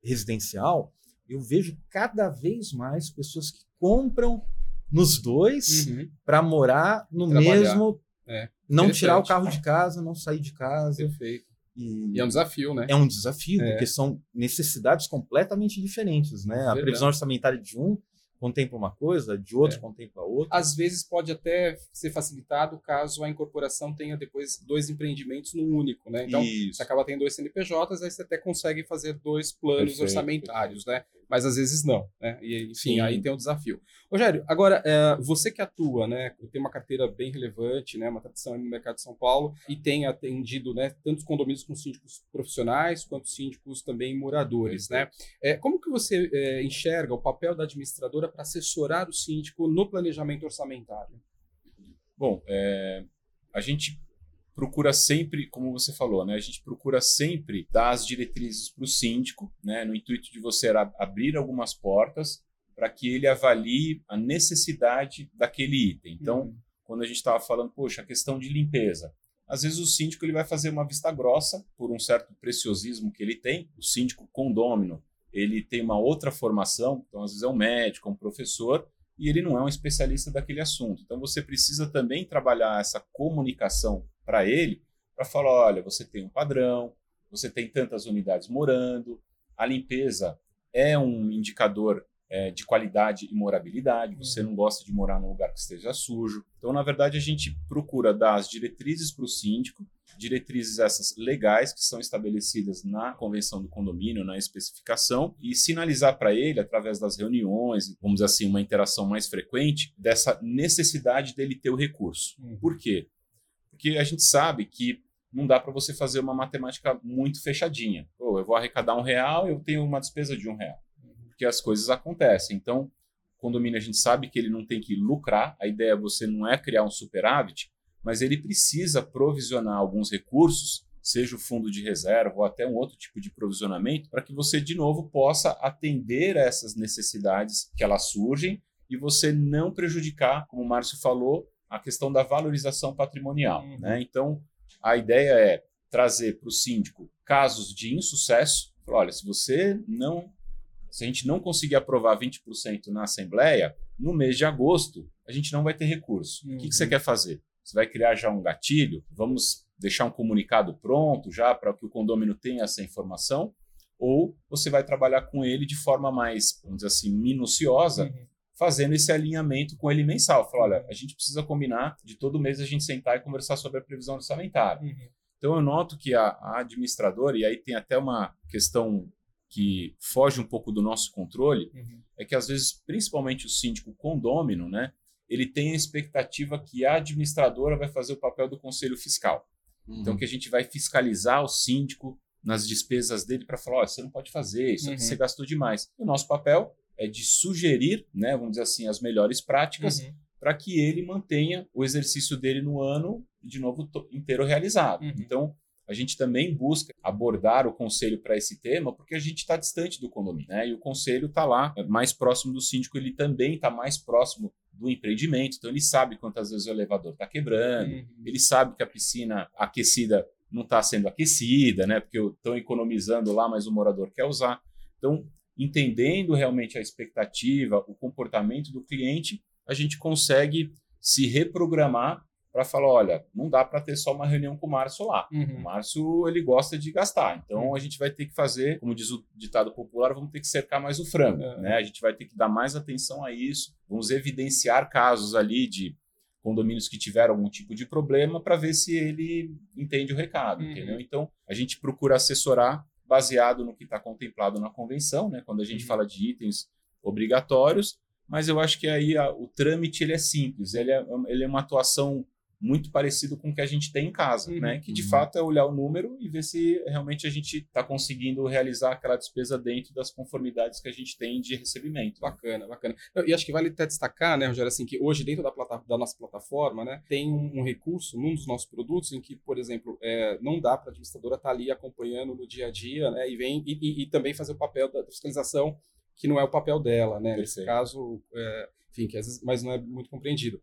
residencial, eu vejo cada vez mais pessoas que compram nos dois Uhum. para morar no Trabalhar. mesmo, É, não tirar o carro de casa, não sair de casa. perfeito. E, E é um desafio, né? é um desafio, É. porque são necessidades completamente diferentes, né? A previsão orçamentária de um contempla uma coisa, de outro É. contempla outra. Às vezes pode até ser facilitado caso a incorporação tenha depois dois empreendimentos num único, né? Então, Isso. você acaba tendo dois CNPJs, aí você até consegue fazer dois planos Perfeito, orçamentários, né? Mas às vezes não, né? E, enfim, Sim. aí tem um desafio. Rogério, agora, é, você que atua, né? Tem uma carteira bem relevante, né? Uma tradição no mercado de São Paulo e tem atendido, né? Tanto os condomínios com síndicos profissionais quanto síndicos também moradores, né? É, como que você é, enxerga o papel da administradora para assessorar o síndico no planejamento orçamentário? Bom, é, a gente procura sempre, como você falou, né? A gente procura sempre dar as diretrizes para o síndico, né? No intuito de você abrir algumas portas para que ele avalie a necessidade daquele item. Então, Uhum. quando a gente estava falando, poxa, a questão de limpeza. Às vezes o síndico ele vai fazer uma vista grossa por um certo preciosismo que ele tem. O síndico condômino, ele tem uma outra formação, então às vezes é um médico, um professor, e ele não é um especialista daquele assunto. Então você precisa também trabalhar essa comunicação para ele, para falar, olha, você tem um padrão, você tem tantas unidades morando, a limpeza é um indicador é, de qualidade e morabilidade, você não gosta de morar num lugar que esteja sujo. Então, na verdade, a gente procura dar as diretrizes para o síndico, diretrizes essas legais que são estabelecidas na convenção do condomínio, na especificação, e sinalizar para ele, através das reuniões, vamos dizer assim, uma interação mais frequente, dessa necessidade dele ter o recurso. Por quê? Porque a gente sabe que não dá para você fazer uma matemática muito fechadinha. Pô, eu vou arrecadar um real, eu tenho uma despesa de um real. Porque as coisas acontecem. Então, condomínio a gente sabe que ele não tem que lucrar, a ideia você não é criar um superávit, mas ele precisa provisionar alguns recursos, seja o fundo de reserva ou até um outro tipo de provisionamento, para que você de novo possa atender a essas necessidades que elas surgem e você não prejudicar, como o Márcio falou, a questão da valorização patrimonial. Uhum. Né? Então, a ideia é trazer para o síndico casos de insucesso. Falar, Olha, se você não se a gente não conseguir aprovar 20% na Assembleia, no mês de agosto, a gente não vai ter recurso. O que, que você Uhum. quer fazer? Você vai criar já um gatilho? Vamos deixar um comunicado pronto já para que o condômino tenha essa informação? Ou você vai trabalhar com ele de forma mais, vamos dizer assim, minuciosa, Uhum. Fazendo esse alinhamento com ele mensal. Falar, olha, a gente precisa combinar de todo mês a gente sentar e conversar sobre a previsão orçamentária. Uhum. Então eu noto que a, a administradora, e aí tem até uma questão que foge um pouco do nosso controle, Uhum. é que às vezes, principalmente o síndico condômino, né, ele tem a expectativa que a administradora vai fazer o papel do conselho fiscal. Então que a gente vai fiscalizar o síndico nas despesas dele para falar, "Ó, você não pode fazer, isso aqui Uhum. você gastou demais. O nosso papel é de sugerir, né, vamos dizer assim, as melhores práticas Uhum. para que ele mantenha o exercício dele no ano, de novo, inteiro realizado. Uhum. Então, a gente também busca abordar o conselho para esse tema, porque a gente está distante do condomínio, né? E o conselho está lá, é mais próximo do síndico, ele também está mais próximo do empreendimento, então ele sabe quantas vezes o elevador está quebrando, Uhum. ele sabe que a piscina aquecida não está sendo aquecida, né? Porque estão economizando lá, mas o morador quer usar. Então, entendendo realmente a expectativa, o comportamento do cliente, a gente consegue se reprogramar para falar, olha, não dá para ter só uma reunião com o Márcio lá. O Uhum. Márcio, ele gosta de gastar. Então, Uhum. a gente vai ter que fazer, como diz o ditado popular, vamos ter que cercar mais o frango. É. Né? A gente vai ter que dar mais atenção a isso. Vamos evidenciar casos ali de condomínios que tiveram algum tipo de problema para ver se ele entende o recado, Uhum. entendeu? Então, a gente procura assessorar baseado no que está contemplado na convenção, né? Quando a gente Uhum. fala de itens obrigatórios, mas eu acho que aí a- o trâmite ele é simples, ele é, ele é uma atuação muito parecido com o que a gente tem em casa, Uhum. né? Que de Uhum. fato é olhar o número e ver se realmente a gente está conseguindo realizar aquela despesa dentro das conformidades que a gente tem de recebimento. Bacana, bacana. Não, E acho que vale até destacar, né, Rogério, assim, que hoje dentro da, plata- da nossa plataforma, né, tem um, um recurso num dos nossos produtos em que, por exemplo, é, não dá para a administradora estar ali acompanhando no dia a dia, né, e vem e, e- e também fazer o papel da fiscalização que não é o papel dela, né? Nesse Perfeito. caso, é, enfim, que às vezes, mas não é muito compreendido.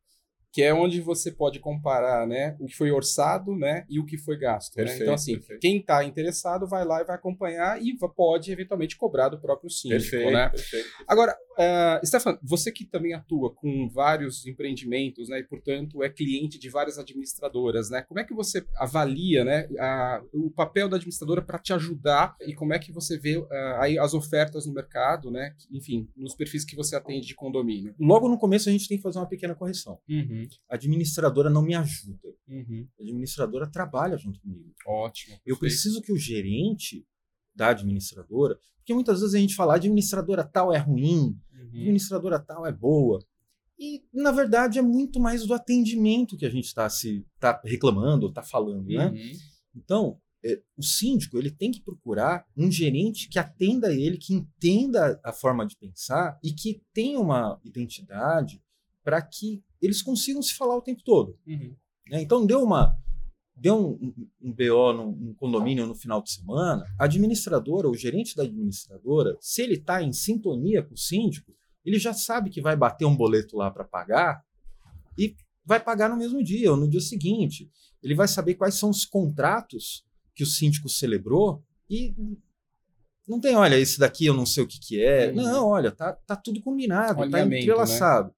Que é onde você pode comparar, né, o que foi orçado, né, e o que foi gasto. né? Perfeito, Então, assim, perfeito. quem está interessado vai lá e vai acompanhar e pode eventualmente cobrar do próprio síndico, Perfeito, né? perfeito. Agora, uh, Stefan, você que também atua com vários empreendimentos, né, e portanto é cliente de várias administradoras, né? Como é que você avalia, né, a- o papel da administradora para te ajudar e como é que você vê uh, aí as ofertas no mercado, né? Enfim, nos perfis que você atende de condomínio. Logo no começo a gente tem que fazer uma pequena correção. Uhum, A administradora não me ajuda. uhum. A administradora trabalha junto comigo. Ótimo. Eu preciso que o gerente da administradora, porque muitas vezes a gente fala, "A administradora tal é ruim, Uhum, administradora tal é boa. E, na verdade, é muito mais do atendimento que a gente está se tá reclamando, está falando, né? uhum. Então, é, o síndico ele tem que procurar um gerente que atenda ele, que entenda a forma de pensar e que tenha uma identidade para que eles consigam se falar o tempo todo. Uhum. né? Então, deu uma deu um, um- um BO num, num condomínio no final de semana, a administradora, o gerente da administradora, se ele está em sintonia com o síndico, ele já sabe que vai bater um boleto lá para pagar e vai pagar no mesmo dia ou no dia seguinte. Ele vai saber quais são os contratos que o síndico celebrou e não tem, olha, esse daqui eu não sei o que, que é. Não, olha, tá, tá tudo combinado, Um tá alinhamento, entrelaçado. Uhum.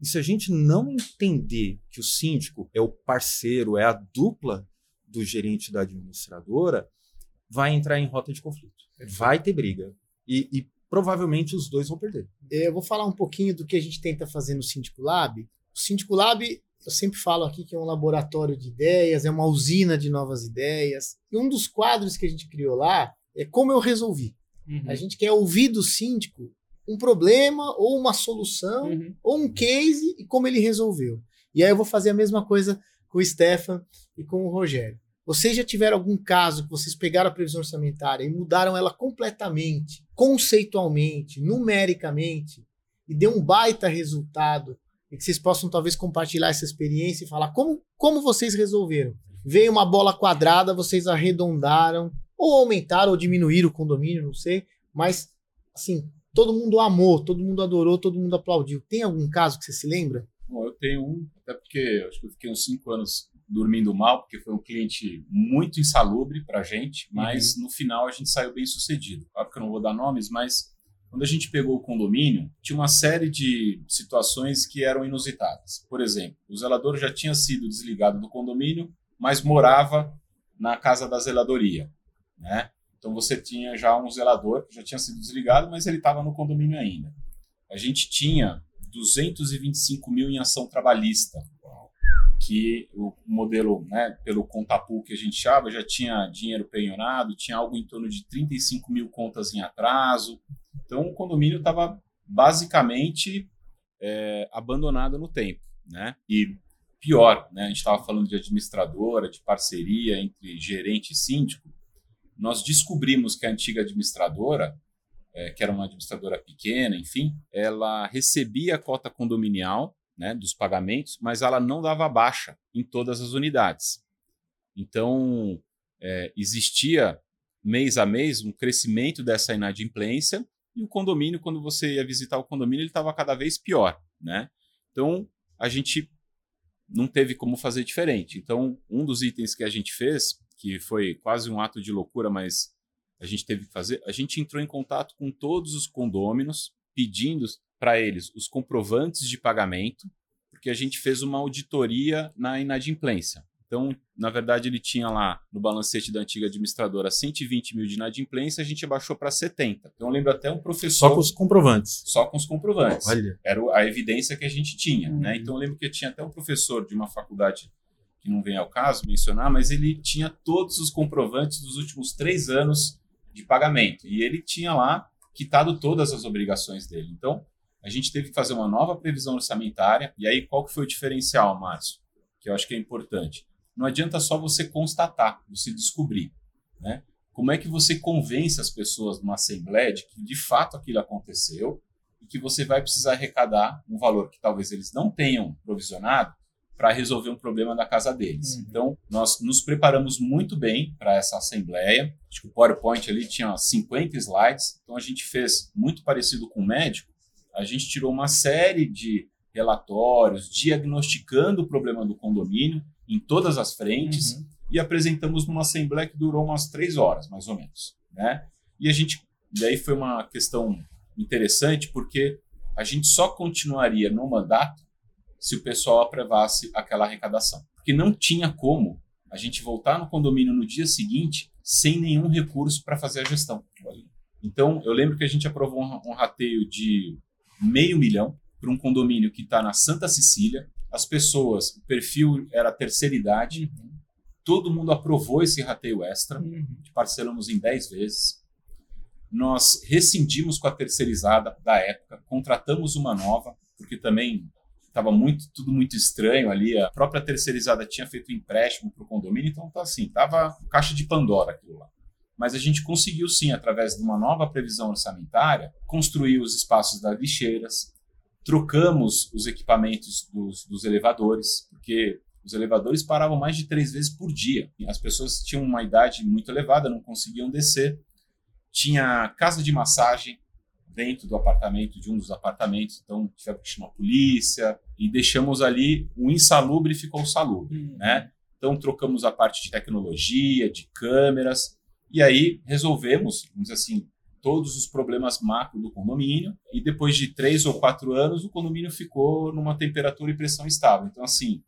E se a gente não entender que o síndico é o parceiro, é a dupla do gerente da administradora, vai entrar em rota de conflito. Vai ter briga. E, e provavelmente os dois vão perder. Eu vou falar um pouquinho do que a gente tenta fazer no Síndico Lab. O Síndico Lab, eu sempre falo aqui que é um laboratório de ideias, é uma usina de novas ideias. E um dos quadros que a gente criou lá é como eu resolvi. Uhum. A gente quer ouvir do síndico um problema ou uma solução Uhum. ou um case e como ele resolveu. E aí eu vou fazer a mesma coisa com o Stefan e com o Rogério. Vocês já tiveram algum caso que vocês pegaram a previsão orçamentária e mudaram ela completamente, conceitualmente, numericamente, e deu um baita resultado, e que vocês possam talvez compartilhar essa experiência e falar como, como vocês resolveram. Veio uma bola quadrada, vocês arredondaram, ou aumentaram ou diminuíram o condomínio, não sei, mas assim, todo mundo amou, todo mundo adorou, todo mundo aplaudiu. Tem algum caso que você se lembra? Bom, eu tenho um, até porque acho que eu fiquei uns cinco anos dormindo mal, porque foi um cliente muito insalubre para a gente, mas no final a gente saiu bem sucedido. Claro que eu não vou dar nomes, mas quando a gente pegou o condomínio, tinha uma série de situações que eram inusitadas. Por exemplo, o zelador já tinha sido desligado do condomínio, mas morava na casa da zeladoria, né? Então você tinha já um zelador que já tinha sido desligado, mas ele estava no condomínio ainda. A gente tinha 225 mil em ação trabalhista, que o modelo, né, pelo Contapu que a gente chama, já tinha dinheiro penhorado, tinha algo em torno de 35 mil contas em atraso. Então o condomínio estava basicamente é, abandonado no tempo, né? E pior, né? A gente estava falando de administradora, de parceria entre gerente e síndico. Nós descobrimos que a antiga administradora é, que era uma administradora pequena, enfim, ela recebia a cota condominial né, dos pagamentos, mas ela não dava baixa em todas as unidades. Então, é, existia mês a mês um crescimento dessa inadimplência e o condomínio, quando você ia visitar o condomínio, ele estava cada vez pior. Né? Então, a gente não teve como fazer diferente. Então, um dos itens que a gente fez, que foi quase um ato de loucura, mas a gente teve que fazer, a gente entrou em contato com todos os condôminos, pedindo para eles os comprovantes de pagamento, porque a gente fez uma auditoria na inadimplência. Então, na verdade, ele tinha lá no balancete da antiga administradora 120 mil de inadimplência, a gente abaixou para 70. Então, eu lembro até um professor. Só com os comprovantes. Só com os comprovantes. Olha. Era a evidência que a gente tinha. Uhum. Né? Então, eu lembro que tinha até um professor de uma faculdade que não vem ao caso mencionar, mas ele tinha todos os comprovantes dos últimos três anos de pagamento. E ele tinha lá quitado todas as obrigações dele. Então, a gente teve que fazer uma nova previsão orçamentária. E aí, qual que foi o diferencial, Márcio? que eu acho que é importante. Não adianta só você constatar, você descobrir. Né? Como é que você convence as pessoas numa assembleia de que de fato aquilo aconteceu e que você vai precisar arrecadar um valor que talvez eles não tenham provisionado para resolver um problema da casa deles. Uhum. Então, nós nos preparamos muito bem para essa assembleia. Acho que o PowerPoint ali tinha 50 slides, então a gente fez muito parecido com o médico. A gente tirou uma série de relatórios diagnosticando o problema do condomínio em todas as frentes uhum. e apresentamos numa assembleia que durou umas três horas, mais ou menos. Né? E a gente, daí foi uma questão interessante, porque a gente só continuaria no mandato se o pessoal aprovasse aquela arrecadação. Porque não tinha como a gente voltar no condomínio no dia seguinte sem nenhum recurso para fazer a gestão. Então, eu lembro que a gente aprovou um, rateio de meio milhão para um condomínio que está na Santa Cecília. As pessoas, o perfil era terceira idade. Uhum. Todo mundo aprovou esse rateio extra. Uhum. Parcelamos em 10 vezes. Nós rescindimos com a terceirizada da época, contratamos uma nova, porque também estava muito tudo muito estranho ali. A própria terceirizada tinha feito um empréstimo para o condomínio, então tá assim, tava caixa de Pandora aquilo lá. Mas a gente conseguiu sim, através de uma nova previsão orçamentária, construir os espaços das lixeiras, trocamos os equipamentos dos, dos elevadores, porque os elevadores paravam mais de três vezes por dia. As pessoas tinham uma idade muito elevada, não conseguiam descer. Tinha casa de massagem, dentro do apartamento, de um dos apartamentos, então tivemos que chamar a polícia e deixamos ali o insalubre ficou salubre, uhum. né? Então trocamos a parte de tecnologia, de câmeras e aí resolvemos, vamos dizer assim, todos os problemas macro do condomínio e depois de três ou quatro anos o condomínio ficou numa temperatura e pressão estável. Então assim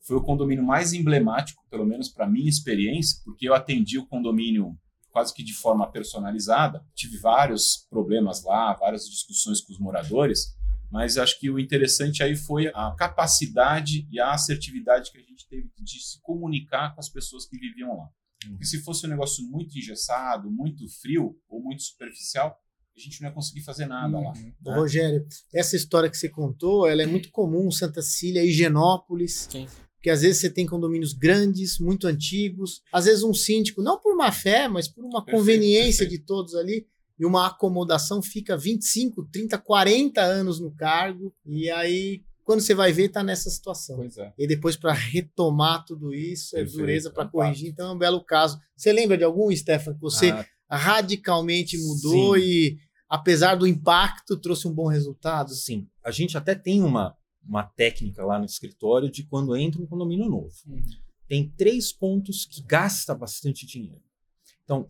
foi o condomínio mais emblemático, pelo menos para minha experiência, porque eu atendi o condomínio quase que de forma personalizada. Tive vários problemas lá, várias discussões com os moradores, mas acho que o interessante aí foi a capacidade e a assertividade que a gente teve de se comunicar com as pessoas que viviam lá. Porque se fosse um negócio muito engessado, muito frio ou muito superficial, a gente não ia conseguir fazer nada uhum. lá. Né? Rogério, essa história que você contou, ela é muito comum, Santa Cília, Higienópolis. Sim. Porque às vezes você tem condomínios grandes, muito antigos, às vezes um síndico, não por má fé, mas por uma perfeito, conveniência perfeito. de todos ali, e uma acomodação fica 25, 30, 40 anos no cargo, e aí quando você vai ver, está nessa situação. É. E depois, para retomar tudo isso, é dureza para corrigir. Então, é um belo caso. Você lembra de algum, Stefan, que você ah, radicalmente mudou sim. e, apesar do impacto, trouxe um bom resultado? Sim. A gente até tem uma, uma técnica lá no escritório de quando entra um condomínio novo. Uhum. Tem três pontos que gasta bastante dinheiro. Então,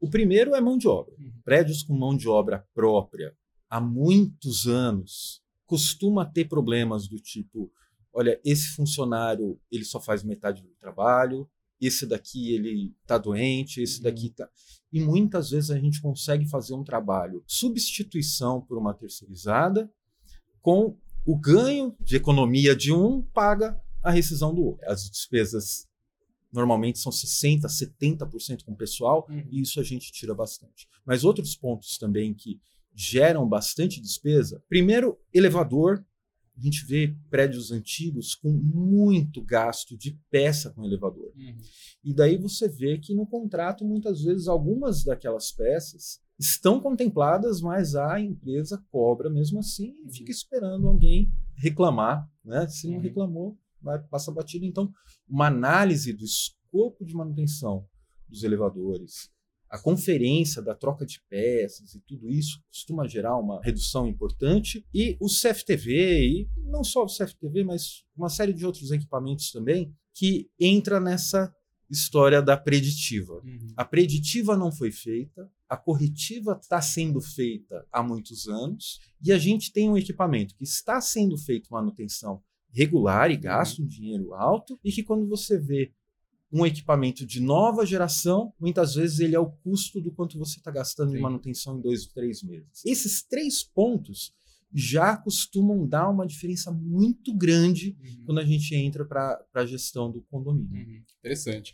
o primeiro é mão de obra. Uhum. Prédios com mão de obra própria há muitos anos costuma ter problemas do tipo, olha, esse funcionário ele só faz metade do trabalho, esse daqui ele está doente, esse uhum. daqui está. E muitas vezes a gente consegue fazer um trabalho substituição por uma terceirizada com o ganho de economia de um paga a rescisão do outro. As despesas normalmente são 60%, 70% com o pessoal, uhum. e isso a gente tira bastante. Mas outros pontos também que geram bastante despesa, primeiro, elevador. A gente vê prédios antigos com muito gasto de peça com elevador. Uhum. E daí você vê que no contrato, muitas vezes, algumas daquelas peças estão contempladas, mas a empresa cobra mesmo assim e fica esperando alguém reclamar. Né? Se não uhum. reclamou, vai passar batido. Então, uma análise do escopo de manutenção dos elevadores, a conferência da troca de peças e tudo isso costuma gerar uma redução importante. E o CFTV, e não só o CFTV, mas uma série de outros equipamentos também, que entra nessa história da preditiva. Uhum. A preditiva não foi feita, a corretiva está sendo feita há muitos anos, e a gente tem um equipamento que está sendo feito manutenção regular e gasta uhum. um dinheiro alto, e que quando você vê um equipamento de nova geração, muitas vezes ele é o custo do quanto você está gastando Sim. de manutenção em dois ou três meses. Esses três pontos já costumam dar uma diferença muito grande uhum. quando a gente entra para a gestão do condomínio. Uhum. Interessante.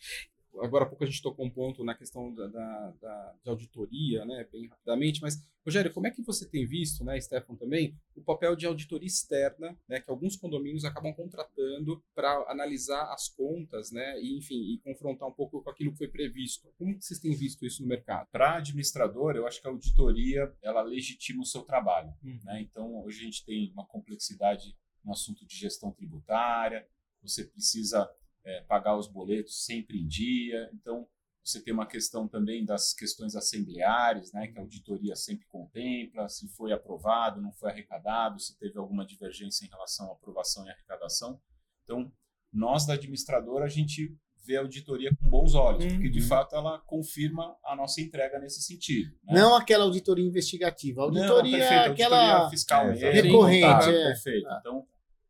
Agora há pouco a gente tocou um ponto na questão da, da, da, de auditoria, né, bem rapidamente, mas, Rogério, como é que você tem visto, né, Stefan também, o papel de auditoria externa, né, que alguns condomínios acabam contratando para analisar as contas, né, e, enfim, e confrontar um pouco com aquilo que foi previsto. Como vocês têm visto isso no mercado? Para administrador, eu acho que a auditoria, ela legitima o seu trabalho, Uhum. né? Então, hoje a gente tem uma complexidade no assunto de gestão tributária, você precisa é, pagar os boletos sempre em dia. Então, você tem uma questão também das questões assembleares, né, que a auditoria sempre contempla, se foi aprovado, não foi arrecadado, se teve alguma divergência em relação à aprovação e arrecadação. Então, nós da administradora, a gente vê a auditoria com bons olhos, porque de Uhum. fato ela confirma a nossa entrega nesse sentido. né? Não aquela auditoria investigativa. A Não, auditoria, perfeito, aquela. auditoria fiscal É, mesmo, recorrente, contábil, é. Perfeito. Então,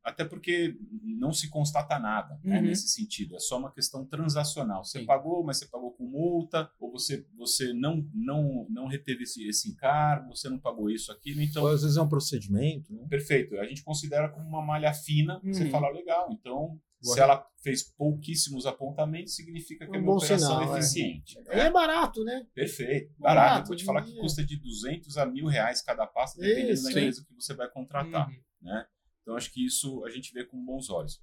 até porque não se constata nada né, Uhum. nesse sentido. É só uma questão transacional. Você Sim. pagou, mas você pagou com multa, ou você, você não, não, não reteve esse, esse encargo, você não pagou isso, aquilo. Então, Então, às vezes é um procedimento, né? perfeito. A gente considera como uma malha fina. Você Uhum. fala, legal. Então, se Boa. ela fez pouquíssimos apontamentos, significa que Um a minha bom operação sinal, é é. eficiente. Aí é barato, né? Perfeito. Barato, Barato. Eu vou te falar que é. custa de 200 a mil reais cada pasta, dependendo Isso, da hein? empresa que você vai contratar. Uhum. né? Então acho que isso a gente vê com bons olhos.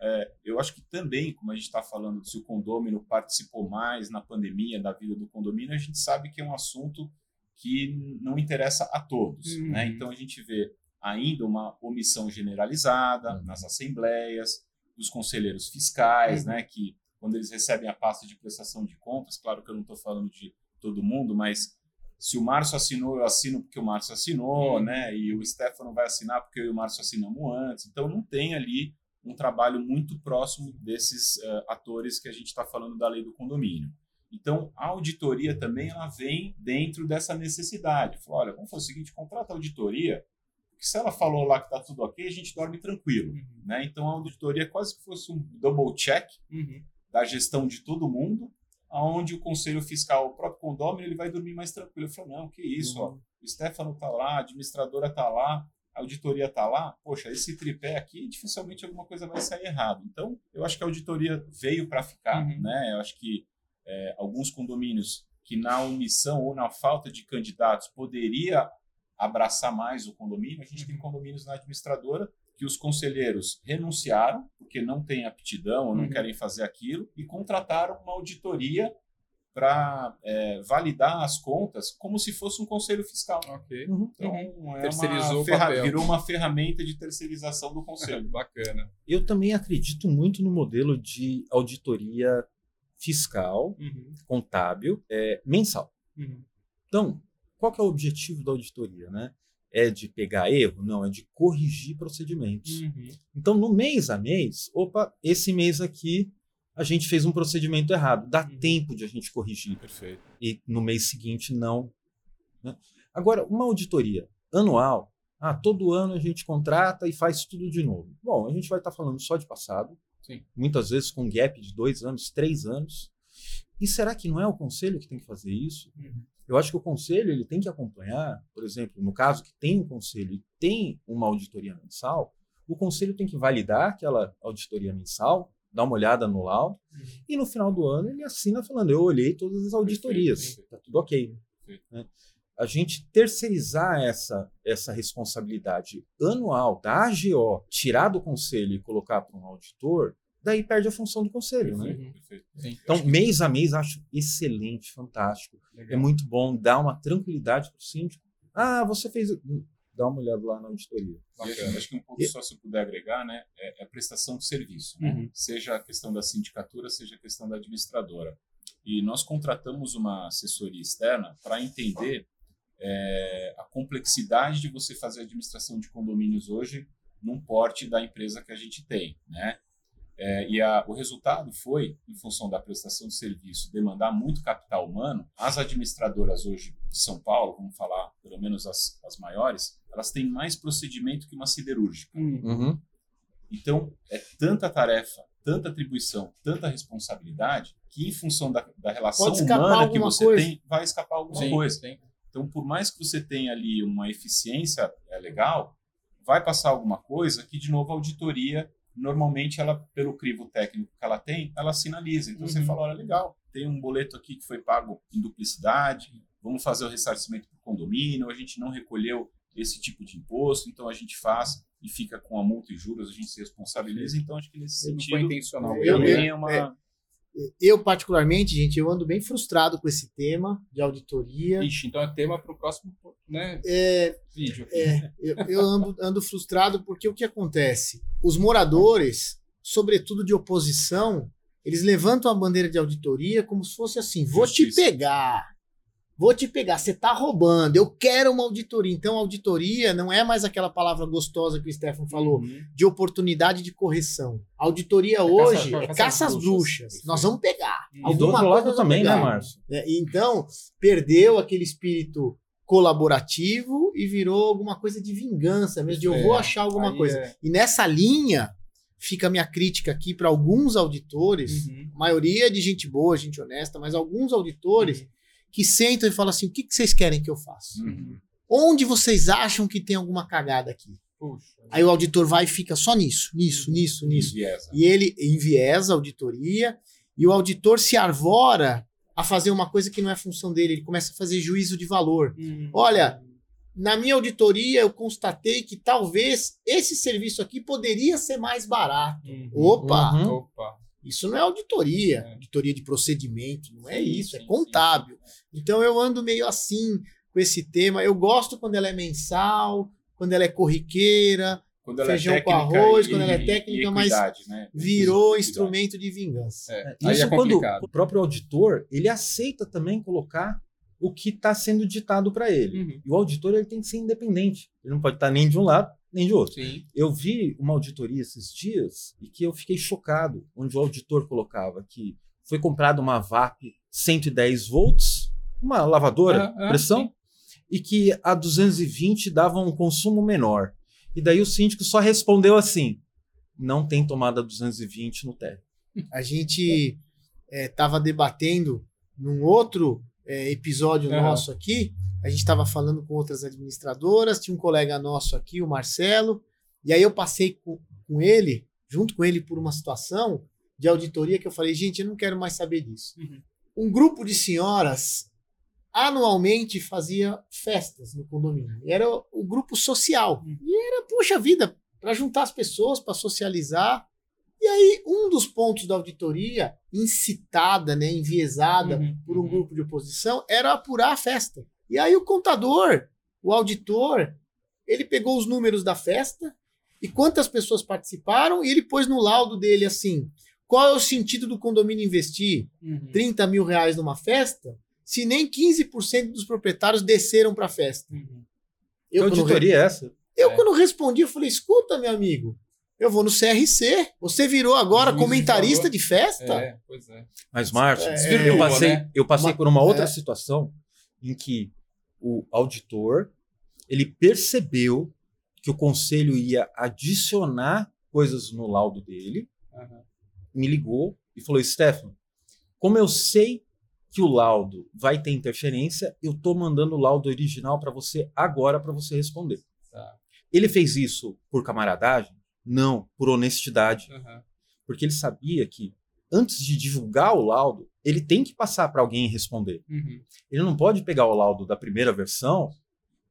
É, eu acho que também, como a gente está falando, se o condômino participou mais na pandemia da vida do condomínio, a gente sabe que é um assunto que não interessa a todos. Uhum. Né? Então a gente vê ainda uma omissão generalizada Uhum. nas assembleias, dos conselheiros fiscais, Uhum. né? que quando eles recebem a pasta de prestação de contas, claro que eu não estou falando de todo mundo, mas se o Márcio assinou, eu assino porque o Márcio assinou, Uhum. né? E o Stefano vai assinar porque eu e o Márcio assinamos antes. Então não tem ali um trabalho muito próximo desses eh, atores que a gente está falando da lei do condomínio. Então a auditoria também ela vem dentro dessa necessidade. Fala, olha, vamos fazer o seguinte, contrata a auditoria, porque se ela falou lá que está tudo ok, a gente dorme tranquilo, Uhum. né? Então a auditoria é quase que fosse um double check Uhum. da gestão de todo mundo, aonde o conselho fiscal, o próprio condômino, ele vai dormir mais tranquilo. Ele falou, não, que isso, ó, o Stefano tá lá, a administradora tá lá, a auditoria tá lá, poxa, esse tripé aqui, dificilmente alguma coisa vai sair errado. Então, eu acho que a auditoria veio para ficar, Uhum. né? Eu acho que é, alguns condomínios que na omissão ou na falta de candidatos poderia abraçar mais o condomínio, a gente tem condomínios na administradora que os conselheiros renunciaram porque não têm aptidão ou não Uhum. querem fazer aquilo e contrataram uma auditoria para validar as contas como se fosse um conselho fiscal. Ok. Então, é Terceirizou uma ferra- virou uma ferramenta de terceirização do conselho. Bacana. Eu também acredito muito no modelo de auditoria fiscal, Uhum. contábil, é, mensal. Uhum. Então, qual que é o objetivo da auditoria? Né? É de pegar erro? Não, é de corrigir procedimentos. Uhum. Então, no mês a mês, opa, esse mês aqui a gente fez um procedimento errado. Dá Uhum. tempo de a gente corrigir. Perfeito. E no mês seguinte, não. né? Agora, uma auditoria anual, ah, todo ano a gente contrata e faz tudo de novo. Bom, a gente vai estar falando só de passado, Sim. muitas vezes com gap de dois anos, três anos. E será que não é o conselho que tem que fazer isso? Uhum. Eu acho que o conselho ele tem que acompanhar, por exemplo, no caso que tem um conselho e tem uma auditoria mensal, o conselho tem que validar aquela auditoria mensal, dar uma olhada no laudo, Uhum. e no final do ano ele assina falando: eu olhei todas as auditorias, perfeito. tá tudo ok. Né? A gente terceirizar essa, essa responsabilidade anual da AGO, tirar do conselho e colocar para um auditor, daí perde a função do conselho. Né? Uhum. Perfeito. Sim. Então, mês a mês, acho excelente, fantástico. É Legal. muito bom, dá uma tranquilidade para o síndico. Ah, você fez. Dá uma olhada lá na auditoria. Acho- Bacana. acho que um pouco E- só se eu puder agregar, né, é, é a prestação de serviço, né? Uhum. seja a questão da sindicatura, seja a questão da administradora. E nós contratamos uma assessoria externa para entender é, a complexidade de você fazer a administração de condomínios hoje num porte da empresa que a gente tem, né? É, e a- o resultado foi, em função da prestação de serviço, demandar muito capital humano. As administradoras hoje de São Paulo, vamos falar pelo menos as, as maiores, elas têm mais procedimento que uma siderúrgica. Uhum. Então, é tanta tarefa, tanta atribuição, tanta responsabilidade, que em função da, da relação Pode escapar humana que alguma você coisa. tem, vai escapar alguma Sim, coisa. sim. Então, por mais que você tenha ali uma eficiência é, legal, vai passar alguma coisa que, de novo, a auditoria, normalmente, ela, pelo crivo técnico que ela tem, ela sinaliza. Então, você Uhum. fala, olha, legal, tem um boleto aqui que foi pago em duplicidade, vamos fazer o ressarcimento para o condomínio, a gente não recolheu esse tipo de imposto, então a gente faz e fica com a multa e juros, a gente se responsabiliza. Então, acho que nesse Não sentido. foi intencional. Eu- eu- é uma. é, Eu, particularmente, gente, eu ando bem frustrado com esse tema de auditoria. Ixi, então é tema para o próximo né, É, vídeo. é, eu, eu ando, ando frustrado porque o que acontece? Os moradores, sobretudo de oposição, eles levantam a bandeira de auditoria como se fosse assim: vou te Justiça. pegar. Vou te pegar, você tá roubando, eu quero uma auditoria. Então, auditoria não é mais aquela palavra gostosa que o Stefan falou, Uhum. de oportunidade de correção. Auditoria caça- hoje caça é às caça às bruxas. bruxas. Nós vamos pegar. E E do Alguma outro coisa lado também, né, pegar. Márcio? É, Então, perdeu aquele espírito colaborativo e virou alguma coisa de vingança mesmo, de eu É, vou achar alguma aí coisa. é- E nessa linha fica a minha crítica aqui para alguns auditores, Uhum. maioria de gente boa, gente honesta, mas alguns auditores Uhum. Que sentam e falam assim: o que, que vocês querem que eu faça? Uhum. Onde vocês acham que tem alguma cagada aqui? Puxa. Aí o auditor vai e fica só nisso, nisso, nisso, nisso. Enviesa. E ele enviesa a auditoria e o auditor se arvora a fazer uma coisa que não é função dele, ele começa a fazer juízo de valor. Uhum. Olha, na minha auditoria eu constatei que talvez esse serviço aqui poderia ser mais barato. Uhum. Opa, Uhum. Opa. Isso não é auditoria, É. auditoria de procedimento, não é Sim, isso, é sim, contábil. Então eu ando meio assim com esse tema. Eu gosto quando ela é mensal, quando ela é corriqueira, Quando ela feijão é com arroz, e- quando ela é técnica, mas né? virou instrumento de vingança. É. Isso Aí é quando complicado. o próprio auditor ele aceita também colocar o que está sendo ditado para ele. Uhum. E o auditor ele tem que ser independente. Ele não pode estar nem de um lado nem de outro. Sim. Eu vi uma auditoria esses dias e que eu fiquei chocado, onde o auditor colocava que foi comprada uma VAP 110 volts, uma lavadora, Ah, ah, pressão, e que a 220 dava um consumo menor. E daí o síndico só respondeu assim: não tem tomada 220 no térreo. A gente estava debatendo num outro é, episódio Aham. nosso aqui. A gente estava falando com outras administradoras. Tinha um colega nosso aqui, o Marcelo. E aí eu passei com, com ele, junto com ele, por uma situação de auditoria que eu falei: gente, eu não quero mais saber disso. Uhum. Um grupo de senhoras anualmente fazia festas no condomínio. E era o, o grupo social. Uhum. E era, puxa vida, para juntar as pessoas, para socializar. E aí, um dos pontos da auditoria, incitada, né, enviesada Uhum, por um uhum. grupo de oposição, era apurar a festa. E aí, o contador, o auditor, ele pegou os números da festa e quantas pessoas participaram, e ele pôs no laudo dele assim: qual é o sentido do condomínio investir Uhum. 30 mil reais numa festa se nem 15% dos proprietários desceram para a festa? Uhum. Que Eu, quando, re- auditoria é essa? eu É. quando respondi, eu falei: escuta, meu amigo, eu vou no CRC. Você virou agora Juiz de comentarista valor. de festa? É, pois é. Mas, Márcio, É, eu passei, né? eu passei Uma- por uma outra é. situação em que o auditor ele percebeu que o conselho ia adicionar coisas no laudo dele, Aham. me ligou e falou: Stefano, como eu sei que o laudo vai ter interferência, eu tô mandando o laudo original para você agora para você responder. Tá. Ele fez isso por camaradagem? Não, por honestidade Aham. porque ele sabia que antes de divulgar o laudo, ele tem que passar para alguém responder. Uhum. Ele não pode pegar o laudo da primeira versão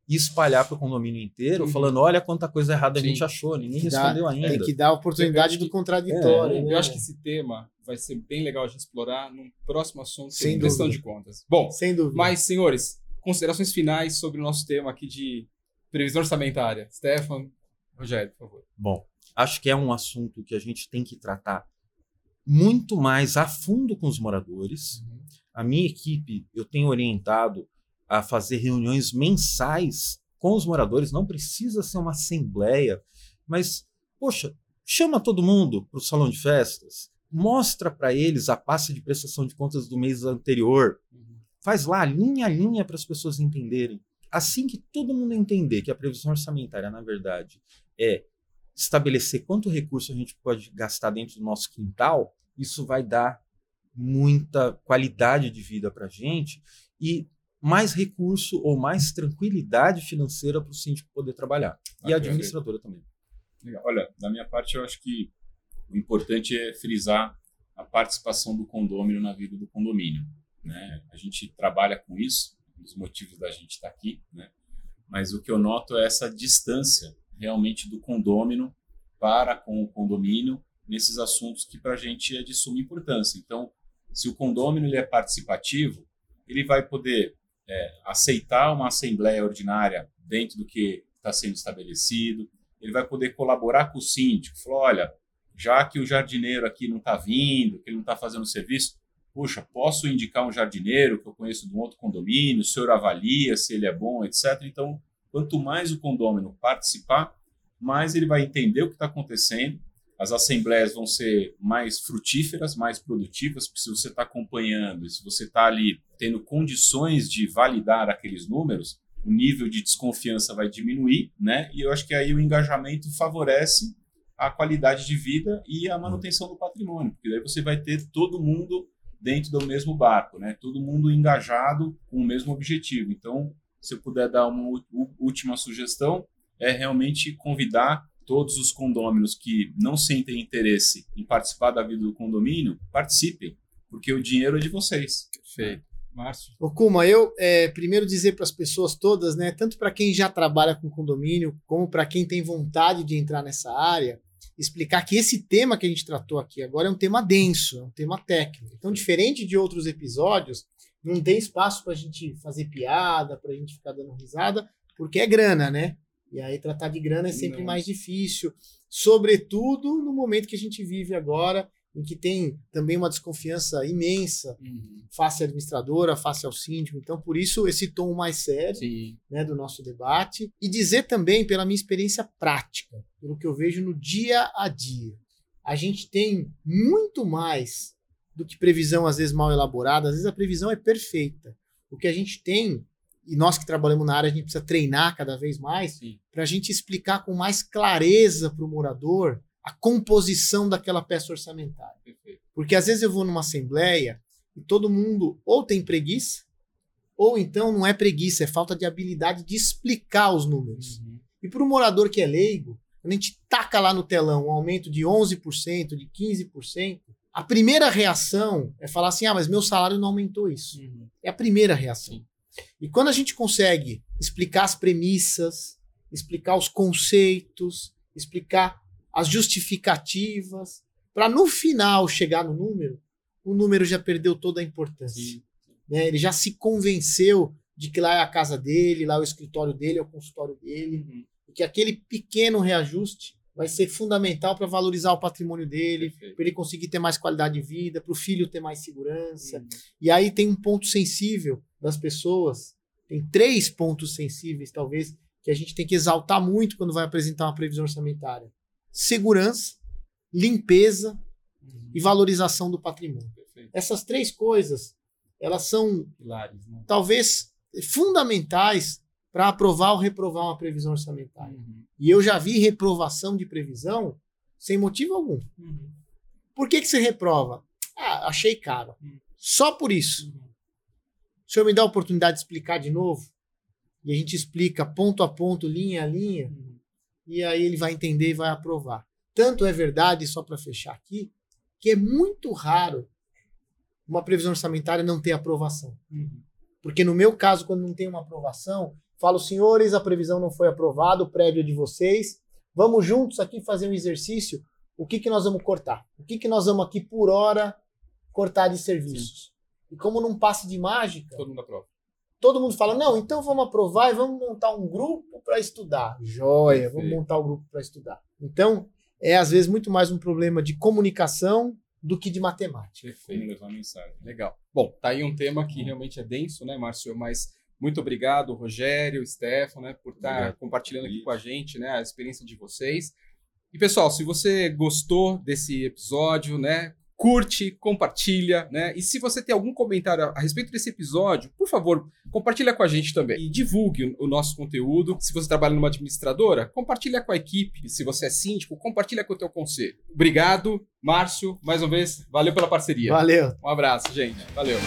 e espalhar para o condomínio inteiro, Uhum. falando: olha quanta coisa errada Sim. a gente achou, ninguém Que dá- respondeu ainda. Tem que dar a oportunidade do que- contraditório. É, né? Eu acho que esse tema vai ser bem legal a gente explorar num próximo assunto, é Sem dúvida. de contas. Bom, Sem dúvida. mas, senhores, considerações finais sobre o nosso tema aqui de previsão orçamentária. Stefan, Rogério, por favor. Bom, acho que é um assunto que a gente tem que tratar muito mais a fundo com os moradores. A minha equipe, eu tenho orientado a fazer reuniões mensais com os moradores. Não precisa ser uma assembleia, mas, poxa, chama todo mundo para o salão de festas, mostra para eles a pasta de prestação de contas do mês anterior, faz lá linha a linha para as pessoas entenderem. Assim que todo mundo entender que a previsão orçamentária, na verdade, é estabelecer quanto recurso a gente pode gastar dentro do nosso quintal, isso vai dar muita qualidade de vida para a gente e mais recurso ou mais tranquilidade financeira para o síndico poder trabalhar. E Ah, a administradora também. Legal. Olha, da minha parte, eu acho que o importante é frisar a participação do condômino na vida do condomínio. Né? A gente trabalha com isso, um dos motivos da gente estar aqui, né? mas o que eu noto é essa distância realmente do condômino para com o condomínio nesses assuntos que para a gente é de suma importância. Então, se o condômino ele é participativo, ele vai poder é, aceitar uma assembleia ordinária dentro do que está sendo estabelecido, ele vai poder colaborar com o síndico, falar, olha, já que o jardineiro aqui não está vindo, que ele não está fazendo serviço, puxa, posso indicar um jardineiro que eu conheço de um outro condomínio, o senhor avalia se ele é bom, etc. Então, quanto mais o condômino participar, mais ele vai entender o que está acontecendo, as assembleias vão ser mais frutíferas, mais produtivas, se você está acompanhando, se você está ali tendo condições de validar aqueles números, o nível de desconfiança vai diminuir, né? E eu acho que aí o engajamento favorece a qualidade de vida e a manutenção do patrimônio, porque daí você vai ter todo mundo dentro do mesmo barco, né? Todo mundo engajado com o mesmo objetivo. Então, se eu puder dar uma última sugestão, é realmente convidar todos os condôminos que não sentem interesse em participar da vida do condomínio, participem, porque o dinheiro é de vocês. Perfeito. Márcio. Ô, Kuma, eu é, primeiro dizer para as pessoas todas, né, tanto para quem já trabalha com condomínio, como para quem tem vontade de entrar nessa área, explicar que esse tema que a gente tratou aqui agora é um tema denso, é um tema técnico. Então, diferente de outros episódios, não tem espaço para a gente fazer piada, para a gente ficar dando risada, porque é grana, né? E aí tratar de grana é sempre não. mais difícil, sobretudo no momento que a gente vive agora, em que tem também uma desconfiança imensa uhum. face à administradora, face ao síndico. Então, por isso, esse tom mais sério né, do nosso debate. E dizer também, pela minha experiência prática, pelo que eu vejo no dia a dia, a gente tem muito mais do que previsão, às vezes, mal elaborada. Às vezes, a previsão é perfeita. O que a gente tem, e nós que trabalhamos na área, a gente precisa treinar cada vez mais, para a gente explicar com mais clareza para o morador a composição daquela peça orçamentária. Perfeito. Porque às vezes eu vou numa assembleia e todo mundo ou tem preguiça, ou então não é preguiça, é falta de habilidade de explicar os números. Uhum. E para o morador que é leigo, quando a gente taca lá no telão um aumento de 11%, de 15%, a primeira reação é falar assim: ah, mas meu salário não aumentou isso. Uhum. É a primeira reação. Sim. E quando a gente consegue explicar as premissas, explicar os conceitos, explicar as justificativas, para no final chegar no número, o número já perdeu toda a importância. Né? Ele já se convenceu de que lá é a casa dele, lá é o escritório dele, é o consultório dele, uhum. e que aquele pequeno reajuste vai ser fundamental para valorizar o patrimônio dele, para ele conseguir ter mais qualidade de vida, para o filho ter mais segurança. Uhum. E aí tem um ponto sensível das pessoas, tem três pontos sensíveis, talvez, que a gente tem que exaltar muito quando vai apresentar uma previsão orçamentária segurança, limpeza uhum. e valorização do patrimônio. Perfeito. Essas três coisas, elas são Pilares, né? talvez fundamentais para aprovar ou reprovar uma previsão orçamentária. Uhum. E eu já vi reprovação de previsão sem motivo algum. Uhum. Por que, que você reprova? Ah, achei caro. Uhum. Só por isso. Uhum. O senhor me dá a oportunidade de explicar de novo? E a gente explica ponto a ponto, linha a linha. Uhum e aí ele vai entender e vai aprovar. Tanto é verdade, só para fechar aqui, que é muito raro uma previsão orçamentária não ter aprovação. Uhum. Porque no meu caso, quando não tem uma aprovação, falo, senhores, a previsão não foi aprovada, o prédio é de vocês, vamos juntos aqui fazer um exercício, o que, que nós vamos cortar? O que, que nós vamos aqui por hora cortar de serviços? Sim. E como num passe de mágica... Todo mundo aprova todo mundo fala: não, então vamos aprovar e vamos montar um grupo para estudar. Joia, vamos montar o um grupo para estudar. Então, é às vezes muito mais um problema de comunicação do que de matemática. Perfeito. levar mensagem. Legal. Bom, tá aí um tema que realmente é denso, né, Márcio? Mas muito obrigado, Rogério, Stefano, né, por estar tá compartilhando aqui com a gente, né, a experiência de vocês. E pessoal, se você gostou desse episódio, né, curte, compartilha, né? E se você tem algum comentário a respeito desse episódio, por favor, compartilha com a gente também. E divulgue o nosso conteúdo. Se você trabalha numa administradora, compartilha com a equipe. Se você é síndico, compartilha com o teu conselho. Obrigado, Márcio, mais uma vez, valeu pela parceria. Valeu. Um abraço, gente. Valeu.